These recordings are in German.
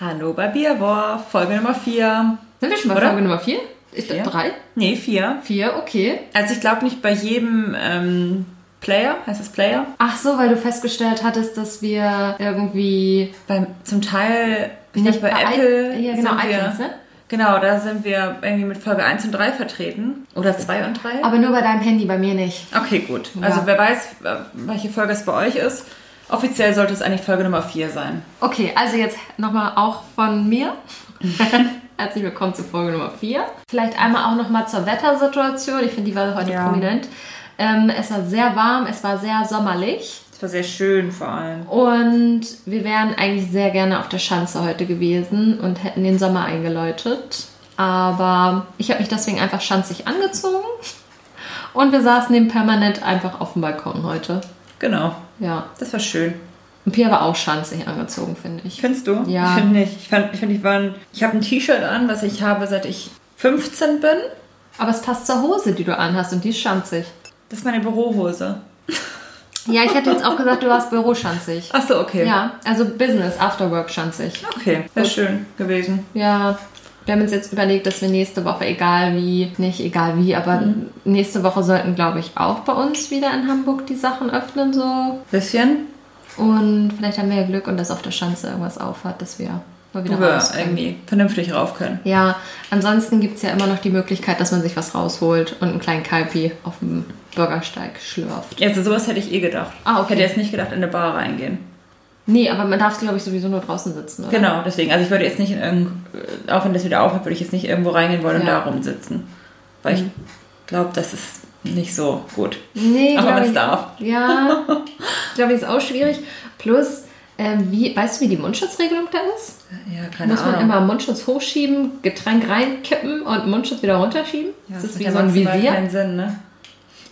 Hallo bei Bierwurf, Folge Nummer 4. Sind wir schon bei Oder? Folge Nummer 4? Ist das drei? Nee, 4. Vier, okay. Also ich glaube nicht bei jedem ähm, Player, heißt es Player? Ach so, weil du festgestellt hattest, dass wir irgendwie... Beim, zum Teil, ich Nicht bei bei Apple i- ja, genau, sind wir, iTunes, ne? Genau, da sind wir irgendwie mit Folge 1 und 3 vertreten. Oder 2 und 3. Aber nur bei deinem Handy, bei mir nicht. Okay, gut. Ja. Also wer weiß, äh, welche Folge es bei euch ist. Offiziell sollte es eigentlich Folge Nummer 4 sein. Okay, also jetzt nochmal auch von mir. Herzlich willkommen zu Folge Nummer 4. Vielleicht einmal auch nochmal zur Wettersituation. Ich finde, die war heute Ja. prominent. Ähm, es war sehr warm, es war sehr sommerlich. Es war sehr schön vor allem. Und wir wären eigentlich sehr gerne auf der Schanze heute gewesen und hätten den Sommer eingeläutet. Aber ich habe mich deswegen einfach schanzig angezogen. Und wir saßen eben permanent einfach auf dem Balkon heute. Genau, Ja. das war schön. Und Pia war auch schanzig angezogen, finde ich. Findest du? Ja. Ich finde nicht. Ich, fand, ich, find, ich, war ein- ich habe ein T-Shirt an, was ich habe, seit ich 15 bin. Aber es passt zur Hose, die du anhast und die ist schanzig. Das ist meine Bürohose. Ja, ich hätte jetzt auch gesagt, du warst büroschanzig. Ach so, okay. Ja, also Business, Afterwork schanzig. Okay, wäre schön gewesen. Ja, wir haben uns jetzt überlegt, dass wir nächste Woche, egal wie, nicht egal wie, aber nächste Woche sollten, glaube ich, auch bei uns wieder in Hamburg die Sachen öffnen so. Bisschen. Und vielleicht haben wir ja Glück und dass auf der Schanze irgendwas aufhat, dass wir mal wieder wir raus können. irgendwie vernünftig rauf können. Ja, ansonsten gibt es ja immer noch die Möglichkeit, dass man sich was rausholt und einen kleinen Kalpi auf dem Bürgersteig schlürft. Also sowas hätte ich eh gedacht. Ah, okay. Ich hätte jetzt nicht gedacht, in eine Bar reingehen. Nee, aber man darf, glaube ich, sowieso nur draußen sitzen, oder? Genau, deswegen. Also ich würde jetzt nicht in irgend, äh, auch wenn das wieder aufhört, würde ich jetzt nicht irgendwo reingehen wollen und Ja. da rumsitzen. Weil ich glaube, das ist nicht so gut. Nee, Aber man ich- darf. Ja, glaube ich, ist auch schwierig. Plus, ähm, wie, weißt du, wie die Mundschutzregelung da ist? Ja, keine Muss man Ahnung. immer Mundschutz hochschieben, Getränk reinkippen und Mundschutz wieder runterschieben? Ja, ist das hat wie so ein Visier? keinen Sinn, ne?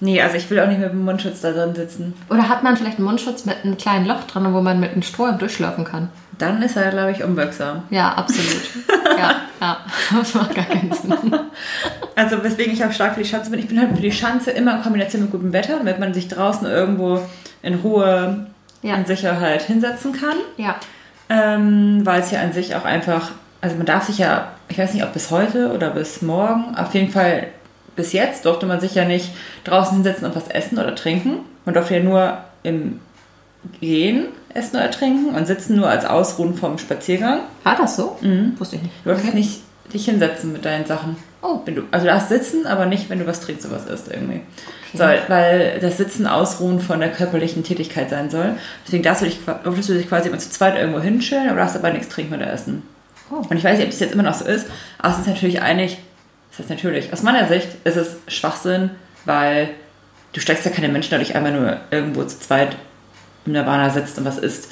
Nee, also ich will auch nicht mit dem Mundschutz da drin sitzen. Oder hat man vielleicht einen Mundschutz mit einem kleinen Loch dran, wo man mit einem Strohhalm durchschlürfen kann? Dann ist er, glaube ich, unwirksam. Ja, absolut. ja, ja, das macht gar keinen Sinn. Also weswegen ich auch stark für die Schanze bin. Ich bin halt für die Schanze immer in Kombination mit gutem Wetter, damit man sich draußen irgendwo in Ruhe Ja. in Sicherheit hinsetzen kann. Ja, Ähm, weil es ja an sich auch einfach, also man darf sich ja, ich weiß nicht, ob bis heute oder bis morgen, auf jeden Fall bis jetzt durfte man sich ja nicht draußen hinsetzen und was essen oder trinken. Man durfte ja nur im Gehen essen oder trinken und sitzen nur als Ausruhen vom Spaziergang. war das so? Mhm. Wusste ich nicht. Du darfst Okay. nicht dich hinsetzen mit deinen Sachen. Oh, Wenn du, also du darfst sitzen, aber nicht, wenn du was trinkst oder was isst irgendwie. Soll, weil das Sitzen ausruhen von der körperlichen Tätigkeit sein soll. Deswegen darfst du dich, durftest du dich quasi immer zu zweit irgendwo hinschillen, aber darfst aber nichts trinken oder essen. Oh. Und ich weiß nicht, ob das jetzt immer noch so ist, aber es ist natürlich eigentlich, das ist natürlich, aus meiner Sicht ist es Schwachsinn, weil du steigst ja keine Menschen dadurch einmal nur irgendwo zu zweit im Nirvana sitzt und was isst.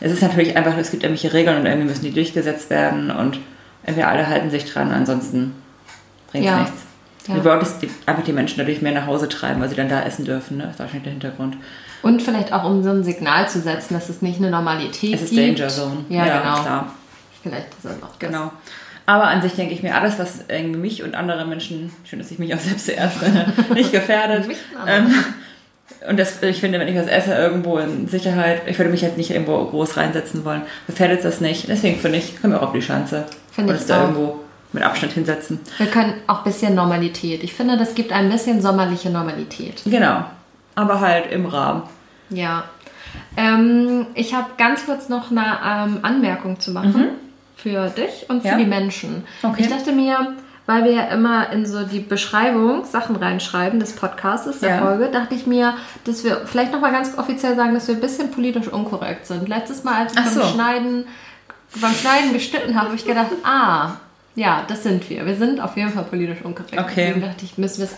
Es ist natürlich einfach, es gibt irgendwelche Regeln und irgendwie müssen die durchgesetzt werden und entweder alle halten sich dran, ansonsten bringt es Ja. nichts. Ja. Du wolltest einfach die Menschen dadurch mehr nach Hause treiben, weil sie dann da essen dürfen. Ne? Das ist wahrscheinlich der Hintergrund. Und vielleicht auch, um so ein Signal zu setzen, dass es nicht eine Normalität Es ist gibt. Danger Zone. Ja, genau. klar. Vielleicht ist das auch das. Genau. Aber an sich denke ich mir, alles, was irgendwie mich und andere Menschen, schön, dass ich mich auch selbst zuerst nenne, nicht gefährdet. Ähm, und das, ich finde, wenn ich was esse, irgendwo in Sicherheit, ich würde mich jetzt nicht irgendwo groß reinsetzen wollen, gefährdet das nicht. Deswegen finde ich, können wir auch auf die Schanze. Finde ich uns da auch. irgendwo mit Abstand hinsetzen. Wir können auch ein bisschen Normalität. Ich finde, das gibt ein bisschen sommerliche Normalität. Genau. Aber halt im Rahmen. Ja. Ähm, ich habe ganz kurz noch eine ähm, Anmerkung zu machen für dich und für Ja. die Menschen. Okay. Ich dachte mir, weil wir ja immer in so die Beschreibung Sachen reinschreiben des Podcasts, der Ja. Folge, dachte ich mir, dass wir vielleicht nochmal ganz offiziell sagen, dass wir ein bisschen politisch unkorrekt sind. Letztes Mal, als ich beim so. Schneiden, beim Schneiden geschnitten habe, habe ich gedacht, ah, ja, das sind wir. Wir sind auf jeden Fall politisch unkorrekt. Okay. Deswegen dachte ich, müssen wir es.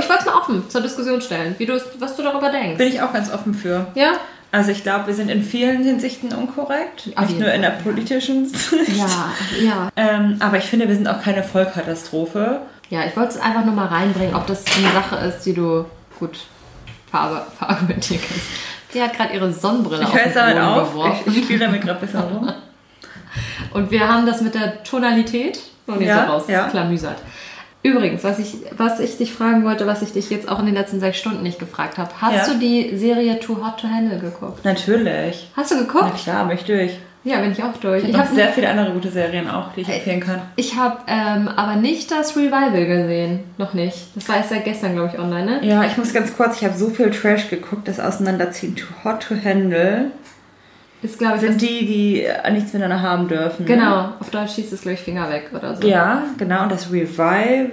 Ich wollte es mal offen zur Diskussion stellen, wie du, was du darüber denkst. Bin ich auch ganz offen für. Ja? Also ich glaube, wir sind in vielen Hinsichten unkorrekt. Auf nicht nur in der Fall. politischen Sicht. Ja, ja. Ähm, aber ich finde, wir sind auch keine Vollkatastrophe. Ja, ich wollte es einfach nur mal reinbringen, ob das eine Sache ist, die du gut ver verargumentieren kannst. Die hat gerade ihre Sonnenbrille Ich auf den jetzt Boden auf. geworfen. Ich, ich spiele damit gerade bisschen rum. Und wir haben das mit der Tonalität noch nicht Ja, so ja. Übrigens, was ich, was ich dich fragen wollte, was ich dich jetzt auch in den letzten sechs Stunden nicht gefragt habe. Hast Ja. du die Serie Too Hot to Handle geguckt? Natürlich. Hast du Na geguckt? klar, möchte ich. Ja, bin ich auch durch. Ich habe habe sehr viele andere gute Serien auch, die ich empfehlen kann. ich hab, ähm, aber nicht das Revival gesehen. Noch nicht. Das war erst seit gestern, glaube ich, online, ne? Ja, ich muss ganz kurz, ich habe so viel Trash geguckt, das Auseinanderziehen Too Hot to Handle Ist, glaube ich, sind das, die, die äh, nichts miteinander haben dürfen. Ne? Genau, auf Deutsch hieß es, glaube ich, Finger weg oder so. Ja, genau. Und das Revival.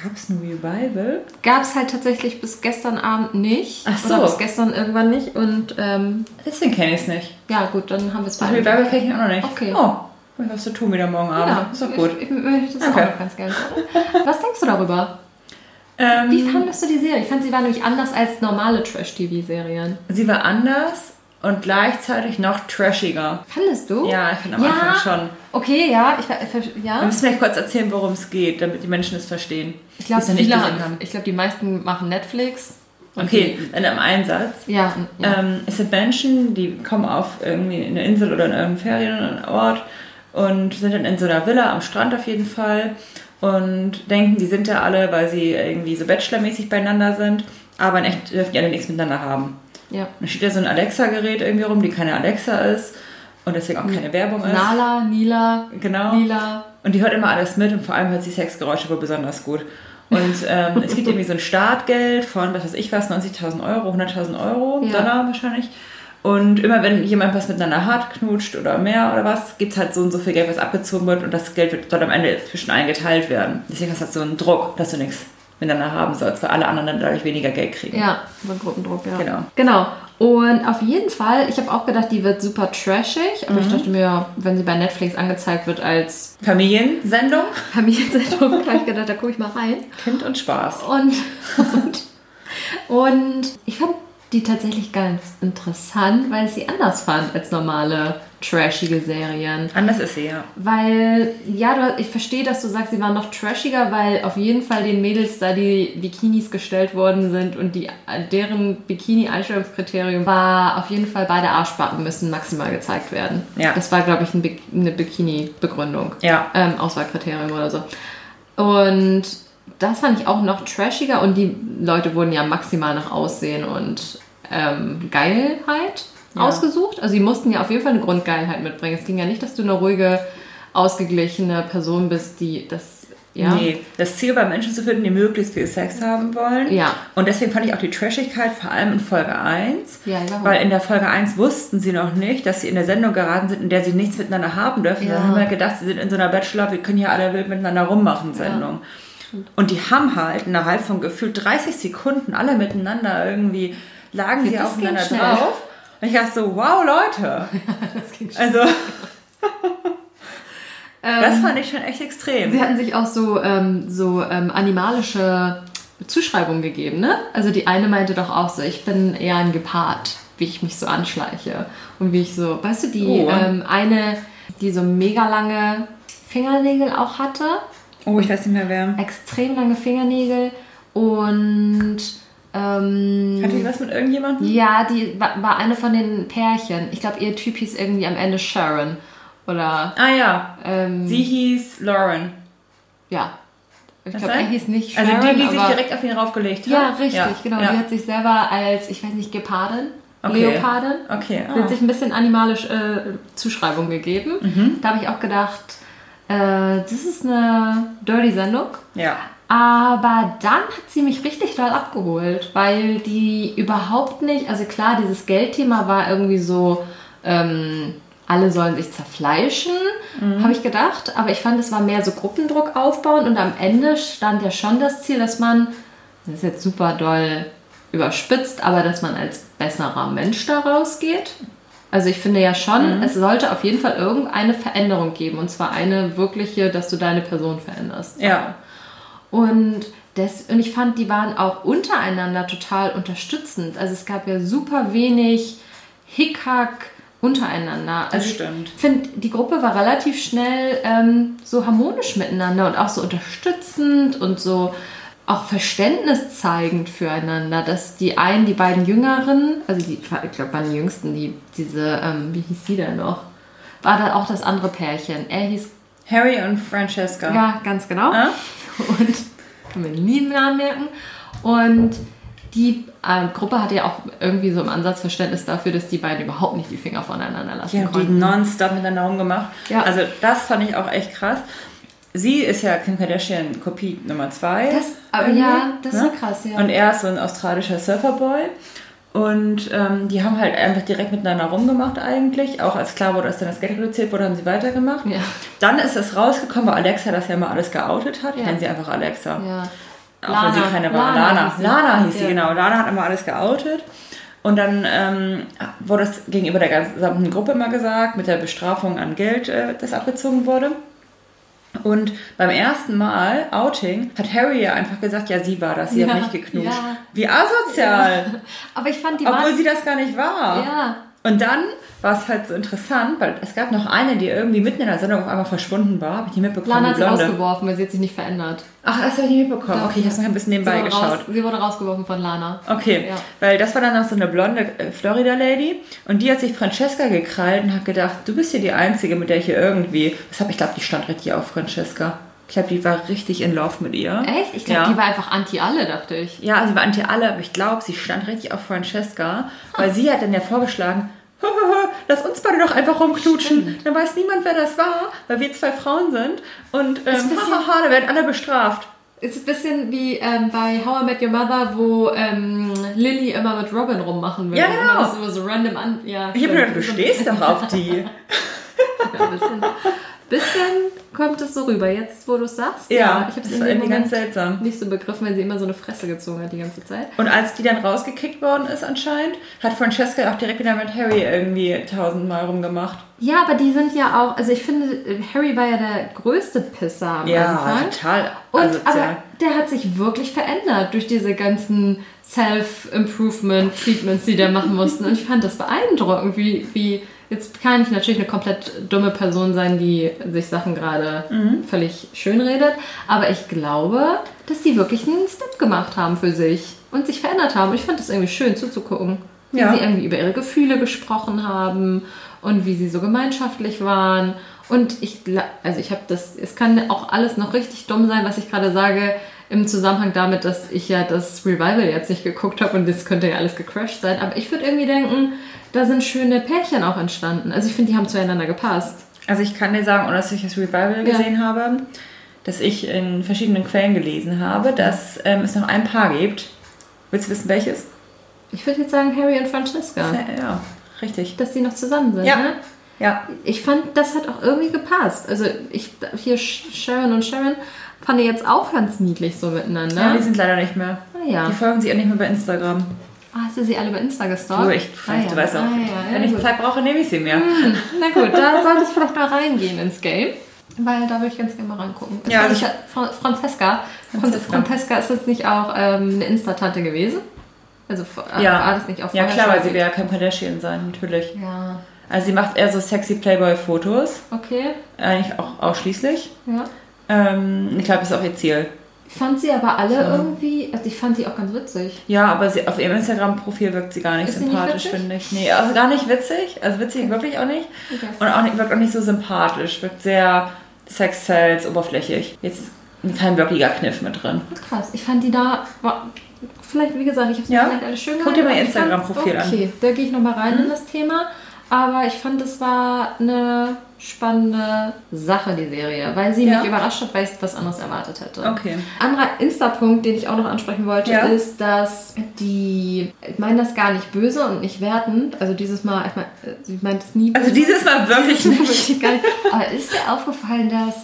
Gab es ein Revival? Gab es halt tatsächlich bis gestern Abend nicht. Ach so. Oder bis gestern irgendwann nicht. Und ähm, Deswegen kenne ich es nicht. ja, gut, dann haben wir es Das beide. Revival kenne ich auch noch nicht. Okay. Oh, was zu tun wieder morgen Abend. Ja, ist doch gut. Ich, ich möchte das Okay. auch noch ganz gerne. Was denkst du darüber? Ähm, Wie fandest du die Serie? Ich fand, sie war nämlich anders als normale Trash-TV-Serien. sie war anders und gleichzeitig noch trashiger. Fandest du? Ja, ich finde am Ja. Anfang schon. Okay, ja. Ich, ver- Wir ja. müssen vielleicht kurz erzählen, worum es geht, damit die Menschen es verstehen. Ich glaube, glaube, die meisten machen Netflix. Okay, in einem Einsatz. Ja, ja. Ähm, es sind Menschen, die kommen auf irgendwie eine Insel oder in irgendeinen Ferienort und sind dann in so einer Villa am Strand auf jeden Fall und denken, die sind da alle, weil sie irgendwie so Bachelor-mäßig beieinander sind, aber in echt dürfen die alle nichts miteinander haben. Ja. Dann steht da so ein Alexa-Gerät irgendwie rum, die keine Alexa ist und deswegen auch keine Werbung ist. Nala, Nila, Genau. Lila. Und die hört immer alles mit und vor allem hört sie Sexgeräusche wohl besonders gut. Und ähm, es gibt irgendwie so ein Startgeld von, was weiß ich was, 90.000 Euro, 100.000 Euro, Ja. Dollar wahrscheinlich. Und immer wenn jemand was miteinander hat, knutscht oder mehr oder was, gibt es halt so und so viel Geld, was abgezogen wird und das Geld wird dort am Ende zwischen allen geteilt werden. Deswegen hast du halt so einen Druck, dass du nichts miteinander haben sollst, weil alle anderen dann dadurch weniger Geld kriegen. Ja, über Gruppendruck, ja. Genau. Genau. Und auf jeden Fall, ich habe auch gedacht, die wird super trashig, aber Mhm. ich dachte mir, wenn sie bei Netflix angezeigt wird als Familiensendung, Familiensendung, habe ich gedacht, da gucke ich mal rein. Kind und Spaß. Und, und, und ich fand die tatsächlich ganz interessant, weil ich sie anders fand als normale trashige Serien. Anders ist sie, ja. Weil, ja, du, ich verstehe, dass du sagst, sie waren noch trashiger, weil auf jeden Fall den Mädels da die Bikinis gestellt worden sind und die, deren Bikini-Einstellungskriterium war auf jeden Fall beide Arschbacken müssen maximal gezeigt werden. Ja. Das war, glaube ich, ein Bi- eine Bikini-Begründung. Ja. Ähm, Auswahlkriterium oder so. Und das fand ich auch noch trashiger und die Leute wurden ja maximal nach Aussehen und ähm, Geilheit Ja. ausgesucht. Also sie mussten ja auf jeden Fall eine Grundgeilheit mitbringen. Es ging ja nicht, dass du eine ruhige, ausgeglichene Person bist, die das, ja. Nee, das Ziel bei Menschen zu finden, die möglichst viel Sex haben wollen. Ja. Und deswegen fand ich auch die Trashigkeit vor allem in Folge 1. Ja, warum? Weil in der Folge 1 wussten sie noch nicht, dass sie in der Sendung geraten sind, in der sie nichts miteinander haben dürfen. Ja. Dann haben wir gedacht, sie sind in so einer Bachelor, wir können hier alle wild miteinander rummachen Sendung. Und die haben halt innerhalb von gefühlt 30 Sekunden alle miteinander irgendwie, lagen sie ging aufeinander drauf. Und ich dachte so, wow, Leute. das ging schon. Also, Ähm, das fand ich schon echt extrem. Sie hatten sich auch so, ähm, so ähm, animalische Zuschreibungen gegeben, ne? Also die eine meinte doch auch so, ich bin eher ein Gepard, wie ich mich so anschleiche. Und wie ich so, weißt du, die Oh. ähm, eine, die so mega lange Fingernägel auch hatte, Oh, ich weiß nicht mehr wer. extrem lange Fingernägel und ähm, Hatte die was mit irgendjemandem? ja, die war, war eine von den Pärchen. Ich glaube, ihr Typ hieß irgendwie am Ende Sharon. Oder Ah ja, ähm, sie hieß Lauren. ja. Ich glaube, er hieß nicht Also Sharon, die, die sich aber direkt auf ihn raufgelegt hat? Ja, richtig, genau. Ja. Die hat sich selber als, ich weiß nicht, Gepardin, Okay. Leopardin, Okay, die hat ah. sich ein bisschen animalisch äh, Zuschreibung gegeben. Mhm. Da habe ich auch gedacht, äh, das ist eine dirty Sendung. ja. Aber dann hat sie mich richtig doll abgeholt, weil die überhaupt nicht, also klar, dieses Geldthema war irgendwie so, ähm, alle sollen sich zerfleischen, Mhm. habe ich gedacht. Aber ich fand, es war mehr so Gruppendruck aufbauen und am Ende stand ja schon das Ziel, dass man, das ist jetzt super doll überspitzt, aber dass man als besserer Mensch da rausgeht. Also ich finde ja schon, Mhm. es sollte auf jeden Fall irgendeine Veränderung geben. Und zwar eine wirkliche, dass du deine Person veränderst. Ja. Und, das, und ich fand, die waren auch untereinander total unterstützend. Also es gab ja super wenig Hickhack untereinander. Das Also stimmt. ich finde, die Gruppe war relativ schnell ähm, so harmonisch miteinander und auch so unterstützend und so auch Verständnis zeigend füreinander, dass die einen, die beiden Jüngeren, also die, ich glaube, waren die Jüngsten, die, diese, ähm, wie hieß sie denn noch? War da auch das andere Pärchen. Er hieß, Harry und Francesca. ja, ganz genau. Ah? Und kann mir nie einen Namen merken. Und die äh, Gruppe hatte ja auch irgendwie so im Ansatz Verständnis dafür, dass die beiden überhaupt nicht die Finger voneinander lassen Ja, die konnten. nonstop miteinander rumgemacht. Ja. Also das fand ich auch echt krass. Sie ist ja Kim Kardashian Kopie Nummer zwei. Das- aber irgendwie, ja, das war krass, ja. Und er ist so ein australischer Surferboy. Und ähm, die haben halt einfach direkt miteinander rumgemacht eigentlich. Auch als klar wurde, dass dann das Geld reduziert wurde, haben sie weitergemacht. Ja. Dann ist es rausgekommen, weil Alexa das ja mal alles geoutet hat. Ich Ja. nenne sie einfach Alexa. Ja. Auch wenn sie keine war. Lana Lana. hieß sie. Lana hieß sie, genau. Lana hat immer alles geoutet. Und dann ähm, wurde es gegenüber der gesamten Gruppe immer gesagt, mit der Bestrafung an Geld, äh, das abgezogen wurde. Und beim ersten Mal Outing hat Harry ja einfach gesagt, ja, sie war das, sie Ja, hat nicht geknutscht. ja. Wie asozial. Aber ich fand die Obwohl waren, sie das gar nicht war. Ja. Und dann war es halt so interessant, weil es gab noch eine, die irgendwie mitten in der Sendung auf einmal verschwunden war. Habe ich nicht mitbekommen. Lana hat sie rausgeworfen, weil sie hat sich nicht verändert. Ach, das habe ich nicht mitbekommen. Okay, ich habe es noch ein bisschen nebenbei sie geschaut. Raus, sie wurde rausgeworfen von Lana. Okay, Ja. weil das war dann noch so eine blonde äh, Florida-Lady und die hat sich Francesca gekrallt und hat gedacht, du bist hier die Einzige, mit der ich hier irgendwie... Das hab, ich glaube, die stand richtig auf Francesca. Ich glaube, die war richtig in Love mit ihr. Echt? Ich glaube, ja. die war einfach anti alle, dachte ich. Ja, sie war anti alle, aber ich glaube, sie stand richtig auf Francesca, weil sie hat dann ja vorgeschlagen, lass uns beide doch einfach rumknutschen. Dann weiß niemand, wer das war, weil wir zwei Frauen sind und ähm, hahaha, da werden alle bestraft. Es ist ein bisschen wie ähm, bei How I Met Your Mother, wo ähm, Lily immer mit Robin rummachen will. Ja, Und genau. Immer das immer so random an. Ja, Ich habe stimmt. gedacht, du stehst doch auf die. Ja, ein bisschen, bisschen kommt es so rüber. Jetzt, wo du es sagst, Ja, ich habe es irgendwie ganz Moment seltsam. nicht so begriffen, weil sie immer so eine Fresse gezogen hat die ganze Zeit. Und als die dann rausgekickt worden ist anscheinend, hat Francesca auch direkt wieder mit Harry irgendwie tausendmal rumgemacht. Ja, aber die sind ja auch, also ich finde, Harry war ja der größte Pisser am Anfang. total. Und, asozial. aber der hat sich wirklich verändert durch diese ganzen Self-Improvement-Treatments, die der machen mussten. Und ich fand das beeindruckend, wie, wie jetzt kann ich natürlich eine komplett dumme Person sein, die sich Sachen gerade Mhm. völlig schön redet. Aber ich glaube, dass die wirklich einen Step gemacht haben für sich und sich verändert haben. Ich fand das irgendwie schön zuzugucken. Wie Ja. sie irgendwie über ihre Gefühle gesprochen haben und wie sie so gemeinschaftlich waren. Und ich, also ich habe das, es kann auch alles noch richtig dumm sein, was ich gerade sage, im Zusammenhang damit, dass ich ja das Revival jetzt nicht geguckt habe und das könnte ja alles gecrashed sein. Aber ich würde irgendwie denken, da sind schöne Pärchen auch entstanden. Also ich finde, die haben zueinander gepasst. Also ich kann dir sagen, ohne dass ich das Revival Ja. gesehen habe, dass ich in verschiedenen Quellen gelesen habe, dass ähm, es noch ein Paar gibt. Willst du wissen, welches? Ich würde jetzt sagen, Harry und Francesca, Ja, ja richtig. dass die noch zusammen sind. Ja. Ne? Ja, Ich fand, das hat auch irgendwie gepasst. Also ich hier Sharon und Sharon fand ich jetzt auch ganz niedlich so miteinander. ja, die sind leider nicht mehr. Ah, ja. Die folgen sich auch nicht mehr bei Instagram. Ah, hast du sie alle bei Insta gestalkt? Du, ich, ah, ja. du weißt auch, Ah, ja, wenn ja, ich gut. Zeit brauche, nehme ich sie mir. Na gut, da sollte ich vielleicht mal reingehen ins Game. Weil da würde ich ganz gerne mal reingucken. Ja, also ich, Fra- Francesca. Francesca. Francesca ist jetzt nicht auch ähm, eine Insta-Tante gewesen? Also äh, Ja. war das nicht auch Ja klar, weil sie will ja kein Kardashian sein, natürlich. Ja, Also sie macht eher so sexy Playboy-Fotos, okay. eigentlich auch ausschließlich. Ja. Ähm, ich glaube, das ist auch ihr Ziel. Ich fand sie aber alle irgendwie, also ich fand sie auch ganz witzig. Ja, aber sie, auf ihrem Instagram-Profil wirkt sie gar nicht Ist nicht sympathisch, finde ich. Nee, also gar nicht witzig. Also witzig wirklich auch nicht. Okay. Und auch nicht, wirkt auch nicht so sympathisch. Wirkt sehr Sex-Sales, oberflächlich. Jetzt kein wirklicher Kniff mit drin. Krass, ich fand die da, war, vielleicht, wie gesagt, ich habe sie Ja? vielleicht alle schön Guck dir fand- Instagram-Profil an. Mhm. Okay, da gehe ich nochmal rein in das Thema. Aber ich fand, es war eine spannende Sache, die Serie, weil sie Ja. mich überrascht hat, weil ich was anderes erwartet hätte. Okay. Anderer Insta-Punkt, den ich auch noch ansprechen wollte, Ja. ist, dass die, ich meine das gar nicht böse und nicht wertend, also dieses Mal, ich meine, sie meint es nie Also böse. dieses Mal wirklich Dieses Mal nicht. wirklich gar nicht. Aber ist dir aufgefallen, dass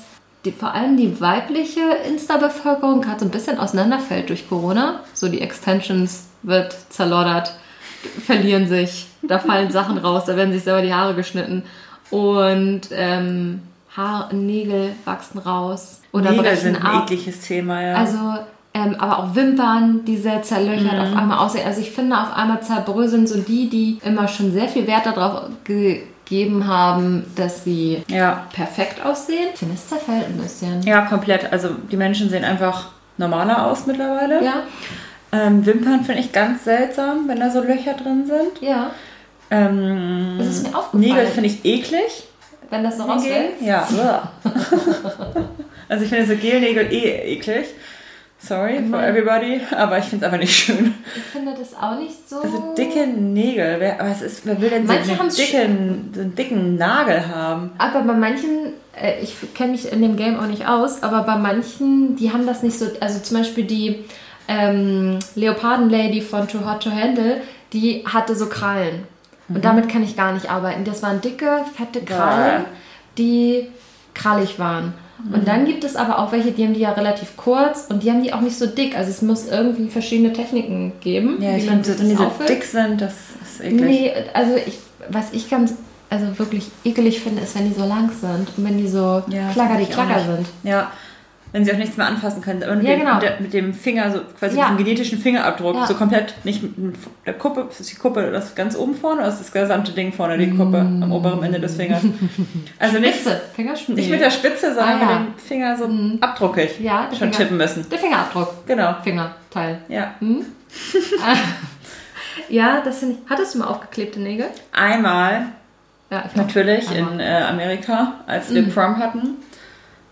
die, vor allem die weibliche Insta-Bevölkerung gerade so ein bisschen auseinanderfällt durch Corona? So die Extensions wird zerloddert, verlieren sich, da fallen Sachen raus, da werden sich selber die Haare geschnitten und ähm, Haar, Nägel wachsen raus oder Nägel brechen sind ein ab. ekliges Thema, ja. Also, ähm, aber auch Wimpern, die sehr zerlöchert Mhm. auf einmal aussehen. Also ich finde, auf einmal zerbröseln so die, die immer schon sehr viel Wert darauf gegeben haben, dass sie ja. perfekt aussehen. Ich finde, es zerfällt ein bisschen. ja, komplett. Also die Menschen sehen einfach normaler aus mittlerweile. Ja, Ähm, Wimpern finde ich ganz seltsam, wenn da so Löcher drin sind. ja. Ähm, Das ist mir aufgefallen. Nägel finde ich eklig. Wenn das so rausfällt. Ja. also ich finde so Gelnägel eh eklig. Sorry for everybody, aber ich finde es einfach nicht schön. Ich finde das auch nicht so. Also dicke Nägel, wer, aber es ist, wer will denn so einen, dicken, so einen dicken Nagel haben? Aber bei manchen, äh, ich kenne mich in dem Game auch nicht aus, aber bei manchen, die haben das nicht so. Also zum Beispiel die ähm, Leoparden-Lady von Too Hot to Handle, die hatte so Krallen. Mhm. Und damit kann ich gar nicht arbeiten. Das waren dicke, fette Krallen, die krallig waren. Mhm. Und dann gibt es aber auch welche, die haben die ja relativ kurz und die haben die auch nicht so dick. Also es muss irgendwie verschiedene Techniken geben, Ja, ich wie man finde, wenn die so dick sind, das ist eklig. Nee, also ich, was ich ganz, also wirklich ekelig finde, ist, wenn die so lang sind und wenn die so Ja, klacker die ich nicht. sind. Ja, wenn sie auch nichts mehr anfassen können. Aber mit, Ja, dem, genau. der, mit dem Finger, so quasi Ja. mit dem genetischen Fingerabdruck, Ja. so komplett, nicht mit der Kuppe, ist die Kuppe das ganz oben vorne oder ist das gesamte Ding vorne, die Kuppe am oberen Ende des Fingers? Also nicht, Fingerspitze. nicht mit der Spitze, sondern Ah, ja. mit dem Finger so abdruckig. Ja, schon Finger- tippen müssen. Der Fingerabdruck, Genau. Fingerteil. Ja. Ja, das ich. Hattest du mal aufgeklebte Nägel? Einmal, Ja, ich natürlich, Einmal. in äh, Amerika, als wir Prom hatten,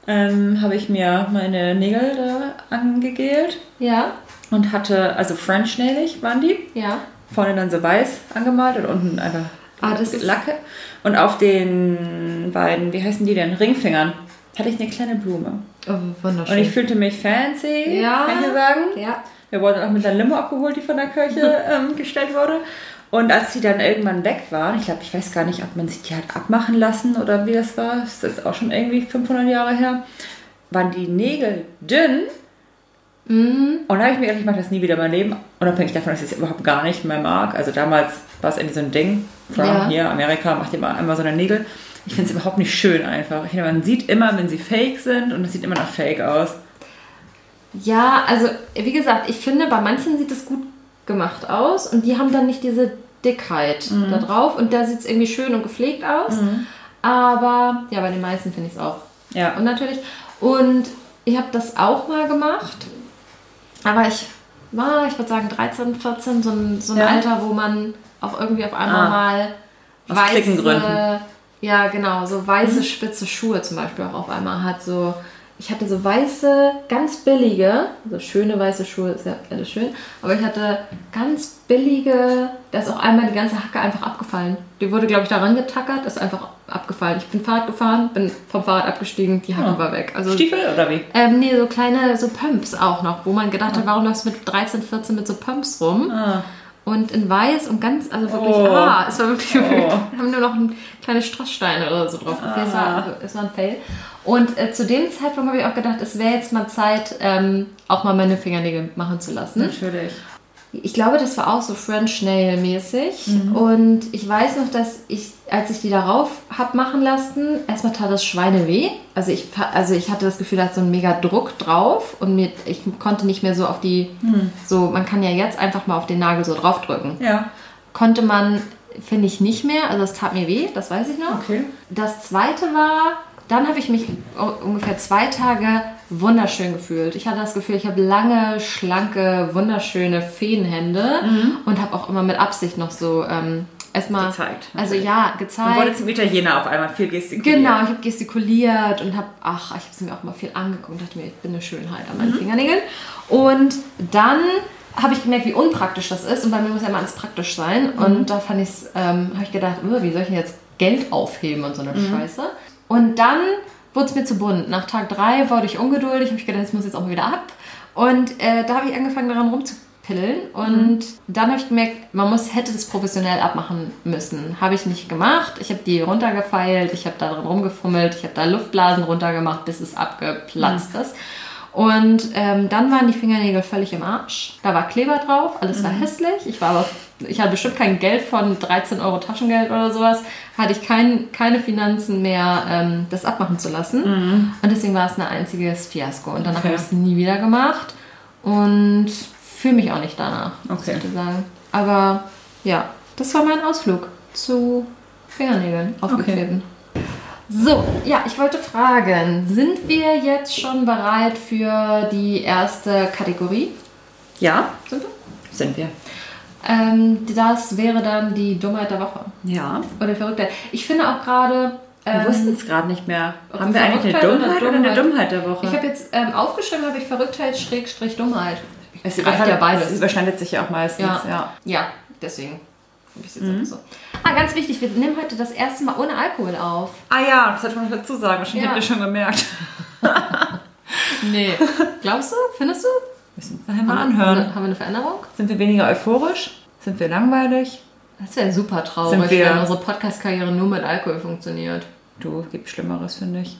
ähm, habe ich mir meine Nägel da angegelt Ja, und hatte, also French-nägelig waren die. ja. vorne dann so weiß angemalt und unten einfach Ah, das ist- Lacke. Und auf den beiden, wie heißen die denn, Ringfingern, hatte ich eine kleine Blume. Oh, wunderschön. Und ich fühlte mich fancy, Ja. kann ich sagen. ja. Wir wurden auch mit einer Limo abgeholt, die von der Kirche ähm, gestellt wurde. Und als die dann irgendwann weg waren, ich glaube, ich weiß gar nicht, ob man sich die hat abmachen lassen oder wie das war, das ist jetzt auch schon irgendwie 500 Jahre her, waren die Nägel dünn. Mhm. Und da habe ich mir gedacht, ich mache das nie wieder in meinem Leben, unabhängig davon, dass ich es überhaupt gar nicht mehr mag. Also damals war es irgendwie so ein Ding. Trump Ja. hier, Amerika, macht immer einmal so eine Nägel. Ich finde es überhaupt nicht schön einfach. Ich finde, man sieht immer, wenn sie fake sind und es sieht immer noch fake aus. Ja, also wie gesagt, ich finde, bei manchen sieht es gut gemacht aus und die haben dann nicht diese Dickheit Mhm. da drauf und da sieht es irgendwie schön und gepflegt aus. Aber ja, bei den meisten finde ich es auch Ja. Und natürlich. Und ich habe das auch mal gemacht. Aber ich war, ich würde sagen, 13, 14, so ein, so ein Ja. Alter, wo man auch irgendwie auf einmal Ah. mal Aus weiße, ja genau, so weiße Mhm. spitze Schuhe zum Beispiel auch auf einmal hat. So, ich hatte so weiße, ganz billige, so schöne weiße Schuhe, ist ja alles schön, aber ich hatte ganz billige, da ist auch einmal die ganze Hacke einfach abgefallen. Die wurde, glaube ich, daran getackert, ist einfach abgefallen. Ich bin Fahrrad gefahren, bin vom Fahrrad abgestiegen, die Hacke Oh. war weg. Also Stiefel oder wie? ähm, nee, so kleine, so Pumps auch noch, wo man gedacht hat, warum läufst du mit 13, 14 mit so Pumps rum? Ah. Und in weiß und ganz, also wirklich, Oh. ah, es war wirklich, Oh. haben nur noch ein, kleine Strasssteine oder so drauf. Ah. Es, war, also, es war ein Fail. Und äh, zu dem Zeitpunkt habe ich auch gedacht, es wäre jetzt mal Zeit, ähm, auch mal meine Fingernägel machen zu lassen. Natürlich. Ich glaube, das war auch so French Nail mäßig. Mhm. Und ich weiß noch, dass ich, als ich die darauf habe machen lassen, erstmal tat das Schweine weh. Also ich, also ich hatte das Gefühl, da ist so ein mega Druck drauf und mir, ich konnte nicht mehr so auf die, Hm. so, man kann ja jetzt einfach mal auf den Nagel so draufdrücken. Ja. Konnte man, finde ich, nicht mehr. Also es tat mir weh, das weiß ich noch. Okay. Das zweite war, dann habe ich mich ungefähr zwei Tage wunderschön gefühlt. Ich hatte das Gefühl, ich habe lange, schlanke, wunderschöne Feenhände und habe auch immer mit Absicht noch so ähm, erstmal. Gezeigt, Also ja, Man gezeigt. wurde zum Italiener auf einmal viel gestikuliert. Genau, ich habe gestikuliert und habe, ach, ich habe sie mir auch mal viel angeguckt und dachte mir, ich bin eine Schönheit an meinen Fingernägeln. Und dann habe ich gemerkt, wie unpraktisch das ist und bei mir muss ja immer alles praktisch sein. Und da fand ich's, ähm, habe ich gedacht, oh, wie soll ich denn jetzt Geld aufheben und so eine Scheiße. Und dann wurde es mir zu bunt. Nach Tag drei wurde ich ungeduldig, habe ich gedacht, das muss jetzt auch mal wieder ab. Und äh, da habe ich angefangen daran rumzupillen und dann habe ich gemerkt, man muss, hätte das professionell abmachen müssen. Habe ich nicht gemacht. Ich habe die runtergefeilt, ich habe da drin rumgefummelt, ich habe da Luftblasen runtergemacht, bis es abgeplatzt ist. Und ähm, dann waren die Fingernägel völlig im Arsch. Da war Kleber drauf, alles war hässlich. Ich war aber, ich hatte bestimmt kein Geld von 13 Euro Taschengeld oder sowas. Hatte ich kein, keine Finanzen mehr, ähm, das abmachen zu lassen. Und deswegen war es ein einziges Fiasko. Und danach Okay. habe ich es nie wieder gemacht. Und fühle mich auch nicht danach, Okay. ich sagen. Aber ja, das war mein Ausflug zu Fingernägeln aufgeklebten. So, ja, ich wollte fragen, sind wir jetzt schon bereit für die erste Kategorie? Ja, Sind wir? sind wir. Ähm, das wäre dann die Dummheit der Woche. Ja. Oder Verrücktheit. Ich finde auch gerade, Wir Ähm, wussten es gerade nicht mehr. Haben wir wir eigentlich eine Verrücktheit oder Dummheit oder eine Dummheit? Dummheit der Woche? Ich habe jetzt ähm, aufgeschrieben, habe ich Verrücktheit, Schrägstrich, Dummheit. es reicht ja beides. Es überschneidet sich ja auch meistens. Ja. Ja. Ja, deswegen. hab ich's jetzt einfach so. Ah, ganz wichtig, wir nehmen heute das erste Mal ohne Alkohol auf. Ah ja, das sollte man dazu sagen. Wahrscheinlich Ja. habt ihr schon gemerkt. Nee. Glaubst du? Findest du? Müssen wir uns nachher mal Haben wir, anhören. haben wir eine Veränderung? Sind wir weniger euphorisch? Sind wir langweilig? Das wäre super traurig, Sind wir- wenn unsere Podcast-Karriere nur mit Alkohol funktioniert. Du, gibt Schlimmeres, finde ich.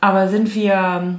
Aber sind wir, Ja.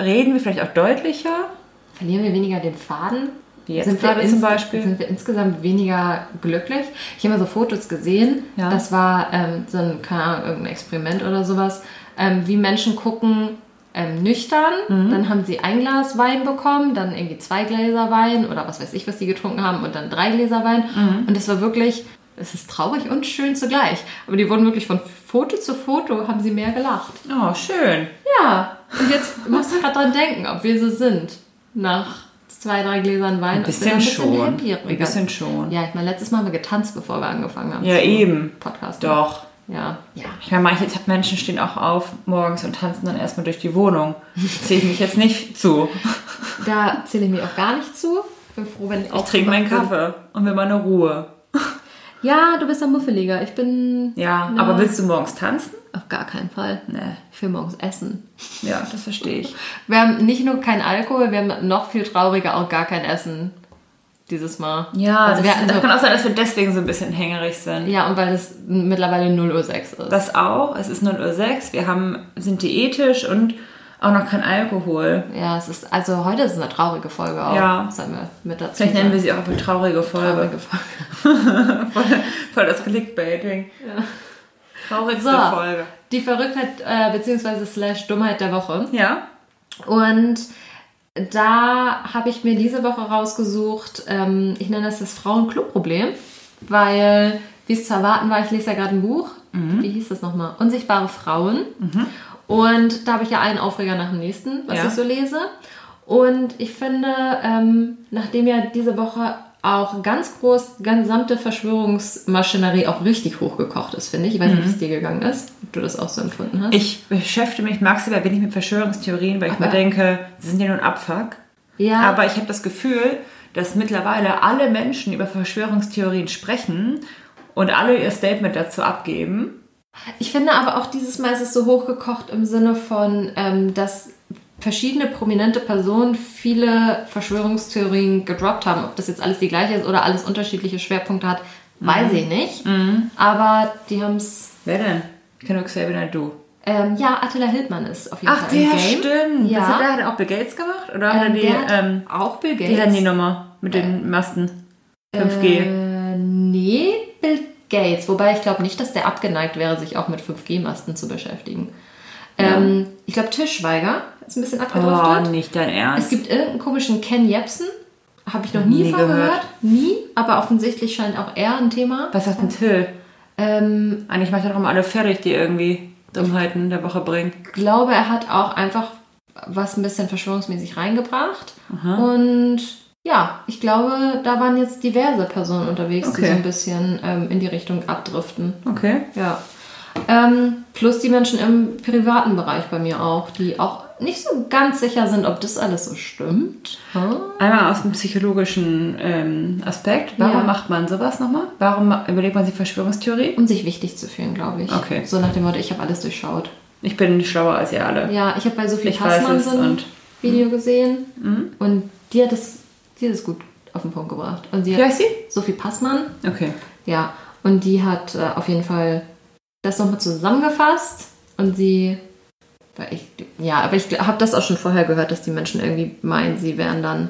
reden wir vielleicht auch deutlicher? Verlieren wir weniger den Faden? Wie jetzt sind wir gerade zum Beispiel? Sind wir insgesamt weniger glücklich? Ich habe mal so Fotos gesehen. Ja. Das war ähm, so ein, keine Ahnung, irgendein Experiment oder sowas. Ähm, wie Menschen gucken ähm, nüchtern. Mhm. Dann haben sie ein Glas Wein bekommen, dann irgendwie zwei Gläser Wein oder was weiß ich, was die getrunken haben und dann drei Gläser Wein. Mhm. Und es war wirklich, es ist traurig und schön zugleich. Aber die wurden wirklich von Foto zu Foto, haben sie mehr gelacht. Oh, schön. Ja, und jetzt musst du gerade dran denken, ob wir so sind. Nach zwei, drei Gläsern Wein. Ein ob wir bisschen schon. Ein bisschen schon. Ja, ich meine, letztes Mal haben wir getanzt, bevor wir angefangen haben. Ja, eben. Podcasten. Doch. Ja. Ja. Ich meine, manche Menschen stehen auch auf morgens und tanzen dann erstmal durch die Wohnung. Zähle ich mich jetzt nicht zu. Da zähle ich mich auch gar nicht zu. Ich bin froh, wenn ich Ich trinke meinen Kaffee und will meine Ruhe. Ja, du bist ein Muffeliger. Ich bin Ja, Ja. aber willst du morgens tanzen? auf gar keinen Fall. Nee. Ich will morgens essen. Ja, das verstehe ich. Wir haben nicht nur kein Alkohol, wir haben noch viel trauriger auch gar kein Essen dieses Mal. Ja, also das, das so, kann auch sein, dass wir deswegen so ein bisschen hängerig sind. ja, und weil es mittlerweile 0 Uhr 6 ist. Das auch. Es ist 0.06 Uhr. Wir haben, sind diätisch und auch noch kein Alkohol. ja, es ist, also heute ist es eine traurige Folge auch. Ja. Das haben wir mit dazu. Vielleicht nennen wir sie auch eine traurige Folge. traurige Folge. Voll, voll das Clickbaiting. Traurigste So. Folge. Die Verrücktheit äh, beziehungsweise slash Dummheit der Woche. Ja. Und da habe ich mir diese Woche rausgesucht, ähm, ich nenne das das Frauen-Klo-Problem, weil, wie es zu erwarten war, ich lese ja gerade ein Buch. Wie hieß das nochmal? Unsichtbare Frauen. Und da habe ich ja einen Aufreger nach dem nächsten, was Ja. ich so lese. Und ich finde, ähm, nachdem ja diese Woche auch ganz groß, gesamte Verschwörungsmaschinerie auch richtig hochgekocht ist, finde ich. Ich weiß nicht, wie es dir gegangen ist, ob du das auch so empfunden hast. Ich beschäftige mich maximal wenig mit Verschwörungstheorien, weil ich Aber- mir denke, sie sind ja nur ein Abfuck. ja, Aber ich habe das Gefühl, dass mittlerweile alle Menschen über Verschwörungstheorien sprechen und alle ihr Statement dazu abgeben. Ich finde aber auch dieses Mal ist es so hochgekocht im Sinne von, ähm, dass verschiedene prominente Personen viele Verschwörungstheorien gedroppt haben. Ob das jetzt alles die gleiche ist oder alles unterschiedliche Schwerpunkte hat, weiß ich nicht. Aber die haben es. Wer denn? Ich kenne nur Xavier Naidoo. Ähm, ja, Attila Hildmann ist auf jeden Ach, Fall im der Game. stimmt. Ja. Hat der, hat auch Bill Gates gemacht? Oder hat er Ähm, die, ähm, auch Bill die Gates. Handynummer mit den Masten? 5G. Äh, nee, Bill Gates. Wobei ich glaube nicht, dass der abgeneigt wäre, sich auch mit 5G-Masten zu beschäftigen. Ähm, ich glaube, Tischweiger ist ein bisschen oh, abgedriftet. nicht dein Es Ernst. gibt irgendeinen komischen Ken Jebsen. Habe ich noch nie, Nie von gehört. gehört. Nie. Aber offensichtlich scheint auch er ein Thema. Was sagt denn Till? Ähm, Eigentlich macht er doch immer alle fertig, die irgendwie Dummheiten der Woche bringen. glaube, er hat auch einfach was ein bisschen verschwörungsmäßig reingebracht. Und ja, ich glaube, da waren jetzt diverse Personen unterwegs, die Okay. so ein bisschen ähm, in die Richtung abdriften. Okay. Ja. Ähm, plus die Menschen im privaten Bereich bei mir auch, die auch nicht so ganz sicher sind, ob das alles so stimmt. Hm? Einmal aus dem psychologischen ähm, Aspekt. Warum Ja. macht man sowas nochmal? Warum überlegt man sich Verschwörungstheorie? Um sich wichtig zu fühlen, glaube ich. Okay. So nach dem Motto, ich habe alles durchschaut. Ich bin schlauer als ihr alle. Ja, ich habe bei Sophie Passmann so ein Mhm. Video gesehen und die hat es die hat es gut auf den Punkt gebracht. Und sie Wie heißt sie? Sophie Passmann, Okay. ja, und die hat äh, auf jeden Fall das nochmal zusammengefasst und sie ich, ja, aber ich habe das auch schon vorher gehört, dass die Menschen irgendwie meinen, sie wären dann